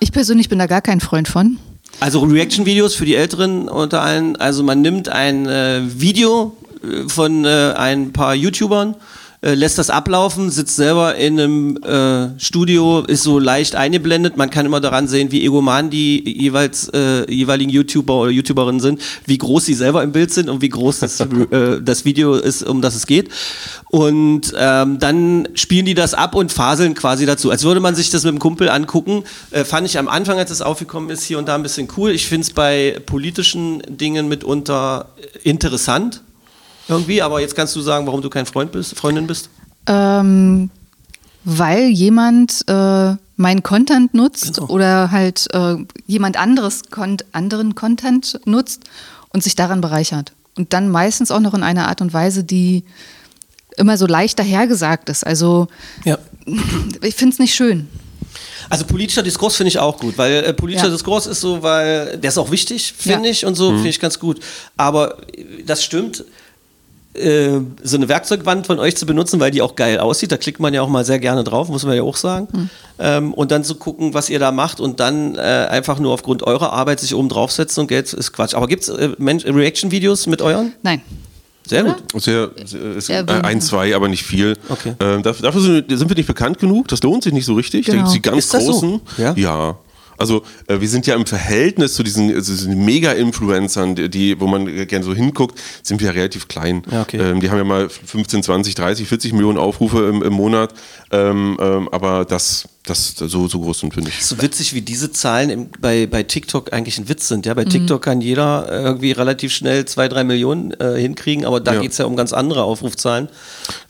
Ich persönlich bin da gar kein Freund von. Also Reaction-Videos für die Älteren unter allen. Also man nimmt ein äh, Video äh, von äh, ein paar YouTubern, äh, lässt das ablaufen, sitzt selber in einem äh, Studio, ist so leicht eingeblendet. Man kann immer daran sehen, wie egoman die jeweils äh, jeweiligen YouTuber oder YouTuberinnen sind, wie groß sie selber im Bild sind und wie groß das, äh, das Video ist, um das es geht. Und ähm, dann spielen die das ab und faseln quasi dazu. Als würde man sich das mit dem Kumpel angucken. Äh, fand ich am Anfang, als es aufgekommen ist, hier und da ein bisschen cool. Ich finde es bei politischen Dingen mitunter äh, interessant. Irgendwie, aber jetzt kannst du sagen, warum du kein Freund bist, Freundin bist. Ähm, weil jemand äh, meinen Content nutzt Genau. oder halt äh, jemand anderes Con anderen Content nutzt und sich daran bereichert. Und dann meistens auch noch in einer Art und Weise, die immer so leicht dahergesagt ist. Also Ja. ich finde es nicht schön. Also politischer Diskurs finde ich auch gut, weil äh, politischer Ja. Diskurs ist so, weil der ist auch wichtig, finde Ja. ich, und so finde ich ganz gut. Aber das stimmt, äh, so eine Werkzeugwand von euch zu benutzen, weil die auch geil aussieht, da klickt man ja auch mal sehr gerne drauf, muss man ja auch sagen. Ähm, und dann zu gucken, was ihr da macht und dann äh, einfach nur aufgrund eurer Arbeit sich oben draufsetzen und Geld ist Quatsch. Aber gibt es äh, Reaction-Videos mit euren? Nein. Sehr gut. Sehr, sehr, äh, ein, zwei, aber nicht viel. Okay. Ähm, dafür dafür sind, sind wir nicht bekannt genug. Das lohnt sich nicht so richtig. Da Genau. gibt's die ganz Ist das so? großen. Ja? ja. Also äh, wir sind ja im Verhältnis zu diesen, also diesen Mega-Influencern, die, wo man gerne so hinguckt, sind wir ja relativ klein. Ja, okay. ähm, die haben ja mal 15, 20, 30, 40 Millionen Aufrufe im, im Monat. Ähm, ähm, aber das Das so, so groß sind, finde ich. So witzig, wie diese Zahlen im, bei, bei TikTok eigentlich ein Witz sind. Ja, bei TikTok kann jeder äh, irgendwie relativ schnell zwei, drei Millionen äh, hinkriegen, aber da Ja. geht es ja um ganz andere Aufrufzahlen.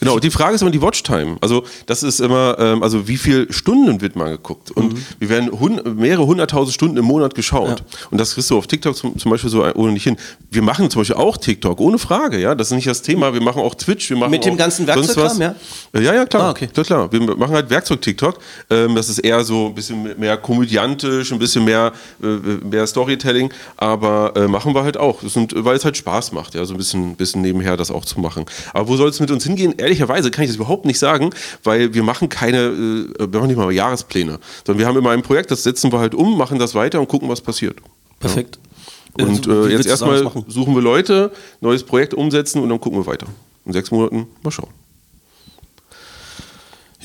Genau, die Frage ist immer die Watchtime. Also das ist immer, ähm, also wie viele Stunden wird mal geguckt? Und Mhm. wir werden hun mehrere hunderttausend Stunden im Monat geschaut. Und das kriegst du auf TikTok zum, zum Beispiel so ohne nicht hin. Wir machen zum Beispiel auch TikTok, ohne Frage, ja. Das ist nicht das Thema. Wir machen auch Twitch, wir machen Mit dem auch ganzen sonst Werkzeugkram, ja? Äh, Ja, ja, klar. Ah, okay. Ja, klar. Wir machen halt Werkzeug-TikTok. Ähm, das ist eher so ein bisschen mehr komödiantisch, ein bisschen mehr, äh, mehr Storytelling. Aber äh, machen wir halt auch. Sind, weil es halt Spaß macht, ja, so ein bisschen, bisschen nebenher das auch zu machen. Aber wo soll es mit uns hingehen? Ehrlicherweise kann ich das überhaupt nicht sagen, weil wir machen keine, äh, wir machen nicht mal Jahrespläne. Sondern wir haben immer ein Projekt, das setzen wir halt um, machen das weiter und gucken, was passiert. Perfekt. Und Also, wie äh, jetzt erstmal suchen wir Leute, neues Projekt umsetzen und dann gucken wir weiter. In sechs Monaten mal schauen.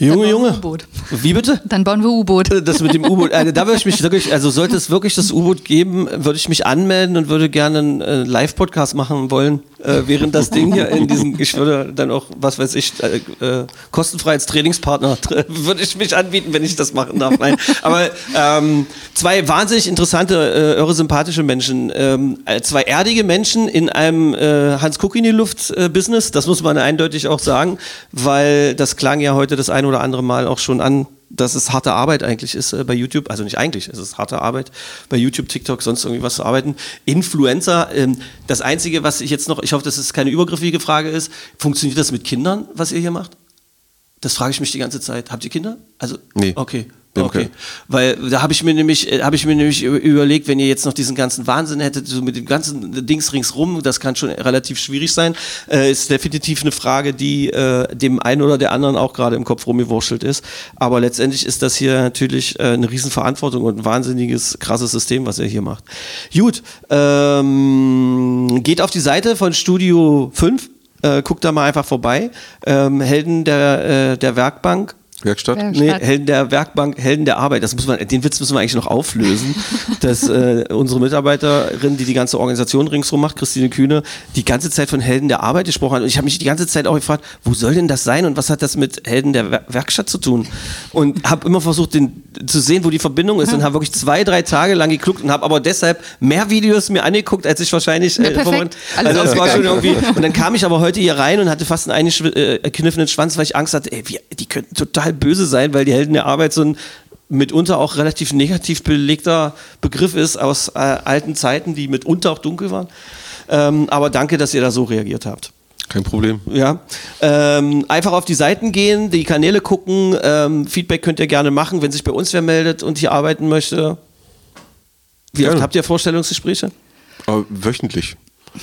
Junge, Junge. Wie bitte? Dann bauen wir U-Boot. Das mit dem U-Boot, also da würde ich mich wirklich, also sollte es wirklich das U-Boot geben, würde ich mich anmelden und würde gerne einen äh, Live-Podcast machen wollen, äh, während das Ding hier in diesem, ich würde dann auch, was weiß ich, äh, äh, kostenfrei als Trainingspartner, tr- würde ich mich anbieten, wenn ich das machen darf. Nein. Aber ähm, zwei wahnsinnig interessante, äh, irre sympathische Menschen, ähm, äh, zwei erdige Menschen in einem äh, Hans Kuck in die Luft äh, Business, das muss man eindeutig auch sagen, weil das klang ja heute das ein oder andere Mal auch schon an, dass es harte Arbeit eigentlich ist äh, bei YouTube. Also nicht eigentlich, es ist harte Arbeit bei YouTube, TikTok, sonst irgendwie was zu arbeiten. Influencer, ähm, das Einzige, was ich jetzt noch, ich hoffe, dass es keine übergriffige Frage ist, funktioniert das mit Kindern, was ihr hier macht? Das frage ich mich die ganze Zeit. Habt ihr Kinder? Also, Nee. Okay. Okay. keine. Weil da habe ich mir nämlich, äh, habe ich mir nämlich überlegt, wenn ihr jetzt noch diesen ganzen Wahnsinn hättet, so mit dem ganzen Dings ringsrum, das kann schon relativ schwierig sein, äh, ist definitiv eine Frage, die äh, dem einen oder der anderen auch gerade im Kopf rumgewurschtelt ist. Aber letztendlich ist das hier natürlich äh, eine Riesenverantwortung und ein wahnsinniges, krasses System, was ihr hier macht. Gut, ähm, geht auf die Seite von Studio 5, äh, guckt da mal einfach vorbei. Ähm, Helden der, äh, der Werkbank. Werkstatt? Ja. Nee. Helden der Werkbank, Helden der Arbeit. Das muss man, den Witz müssen wir eigentlich noch auflösen, dass äh, unsere Mitarbeiterin, die die ganze Organisation ringsrum macht, Christine Kühne, die ganze Zeit von Helden der Arbeit gesprochen hat. Und ich habe mich die ganze Zeit auch gefragt, wo soll denn das sein und was hat das mit Helden der Wer Werkstatt zu tun? Und habe immer versucht, den, zu sehen, wo die Verbindung ist und habe wirklich zwei, drei Tage lang gekluckt und habe aber deshalb mehr Videos mir angeguckt, als ich wahrscheinlich. Ja, perfekt. also Alles das war schon irgendwie. Und dann kam ich aber heute hier rein und hatte fast einen eingekniffenen Schwanz, weil ich Angst hatte, ey, wie, die könnten total böse sein, weil die Helden der Arbeit so ein mitunter auch relativ negativ belegter Begriff ist aus äh, alten Zeiten, die mitunter auch dunkel waren. Ähm, aber danke, dass ihr da so reagiert habt. Kein Problem. Ja, ähm, einfach auf die Seiten gehen, die Kanäle gucken. Ähm, Feedback könnt ihr gerne machen, wenn sich bei uns wer meldet und hier arbeiten möchte. Wie oft Gerne. habt ihr Vorstellungsgespräche? Aber wöchentlich.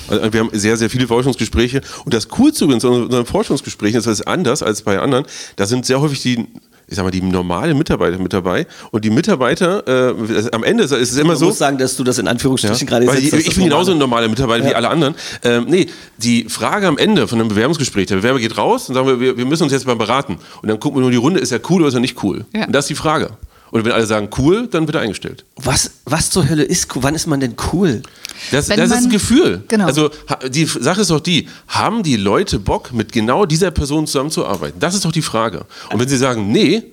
Also wir haben sehr, sehr viele Forschungsgespräche. Und das Coolste übrigens an unseren Forschungsgesprächen ist, das ist anders als bei anderen. Da sind sehr häufig die, ich sag mal, die normalen Mitarbeiter mit dabei. Und die Mitarbeiter, äh, am Ende ist es immer Man so. muss sagen, dass du das in Anführungsstrichen gerade Weil setzt, ich, ich bin normal genauso ein normaler Mitarbeiter wie alle anderen. Ähm, nee, die Frage am Ende von einem Bewerbungsgespräch, der Bewerber geht raus und sagen wir, wir, wir müssen uns jetzt mal beraten. Und dann gucken wir nur die Runde, ist er cool oder ist er nicht cool? Ja. Und das ist die Frage. Und wenn alle sagen cool, dann wird er eingestellt. Was, was zur Hölle ist cool? Wann ist man denn cool? Das, das ist ein Gefühl. Genau. Also die Sache ist doch die, haben die Leute Bock, mit genau dieser Person zusammenzuarbeiten? Das ist doch die Frage. Und wenn sie sagen, nee,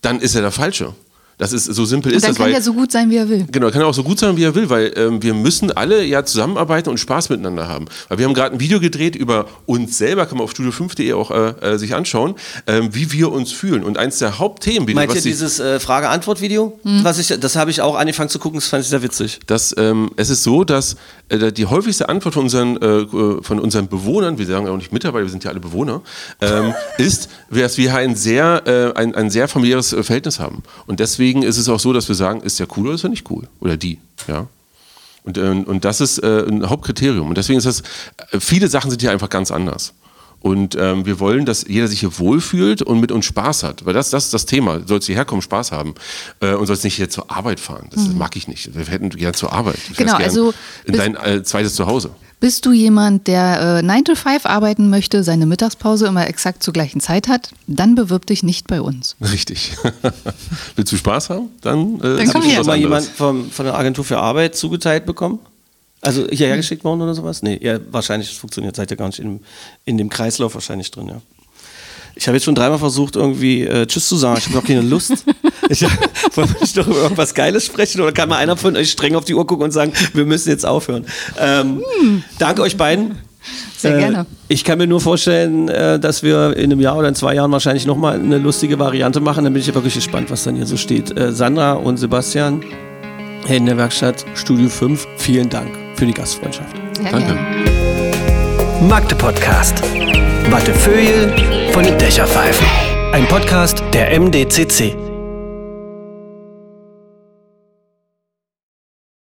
dann ist er der Falsche. Das ist so simpel Und ist dann das, kann weil er so gut sein, wie er will. Genau, kann er auch so gut sein, wie er will, weil ähm, wir müssen alle ja zusammenarbeiten und Spaß miteinander haben. Weil wir haben gerade ein Video gedreht über uns selber, kann man auf studio5.de auch äh, äh, sich anschauen, ähm, wie wir uns fühlen. Und eins der Hauptthemen, wie Meint was ihr die- dieses äh, Frage-Antwort-Video? Was ich, das habe ich auch angefangen zu gucken, das fand ich sehr witzig. dass ähm, es ist so, dass äh, die häufigste Antwort von unseren, äh, von unseren Bewohnern, wir sagen ja auch nicht Mitarbeiter, wir sind ja alle Bewohner, ähm, ist, dass wir ein sehr, äh, ein, ein sehr familiäres Verhältnis haben. Und deswegen ist es auch so, dass wir sagen, ist der cool oder ist er nicht cool? Oder die, ja. Und, äh, und das ist äh, ein Hauptkriterium. Und deswegen ist das, äh, viele Sachen sind hier einfach ganz anders. Und ähm, wir wollen, dass jeder sich hier wohlfühlt und mit uns Spaß hat. Weil das, das ist das Thema. Du sollst hierher kommen, Spaß haben. Äh, und sollst nicht hier zur Arbeit fahren. Das mag ich nicht. Wir hätten gern zur Arbeit. Du fährst Genau, gern also In dein äh, zweites Zuhause. Bist du jemand, der äh, 9 to 5 arbeiten möchte, seine Mittagspause immer exakt zur gleichen Zeit hat, dann bewirb dich nicht bei uns. Richtig. Willst du Spaß haben? Dann, äh, Dann her. was mal jemand vom, von der Agentur für Arbeit zugeteilt bekommen? Also hierher geschickt worden oder sowas? Nee, ja, wahrscheinlich funktioniert, seid ihr gar nicht in, in dem Kreislauf wahrscheinlich drin, ja. Ich habe jetzt schon dreimal versucht, irgendwie äh, Tschüss zu sagen. Ich habe noch keine Lust. Ich, wollen wir nicht noch über irgendwas Geiles sprechen oder kann mal einer von euch streng auf die Uhr gucken und sagen, wir müssen jetzt aufhören? Ähm, Danke euch beiden. Sehr Äh, gerne. Ich kann mir nur vorstellen, äh, dass wir in einem Jahr oder in zwei Jahren wahrscheinlich nochmal eine lustige Variante machen. Dann bin ich wirklich gespannt, was dann hier so steht. Äh, Sandra und Sebastian in der Werkstatt Studio 5, vielen Dank für die Gastfreundschaft. Sehr Danke. Magde Podcast. Wattefeuille von den Dächerpfeifen. Ein Podcast der MDCC.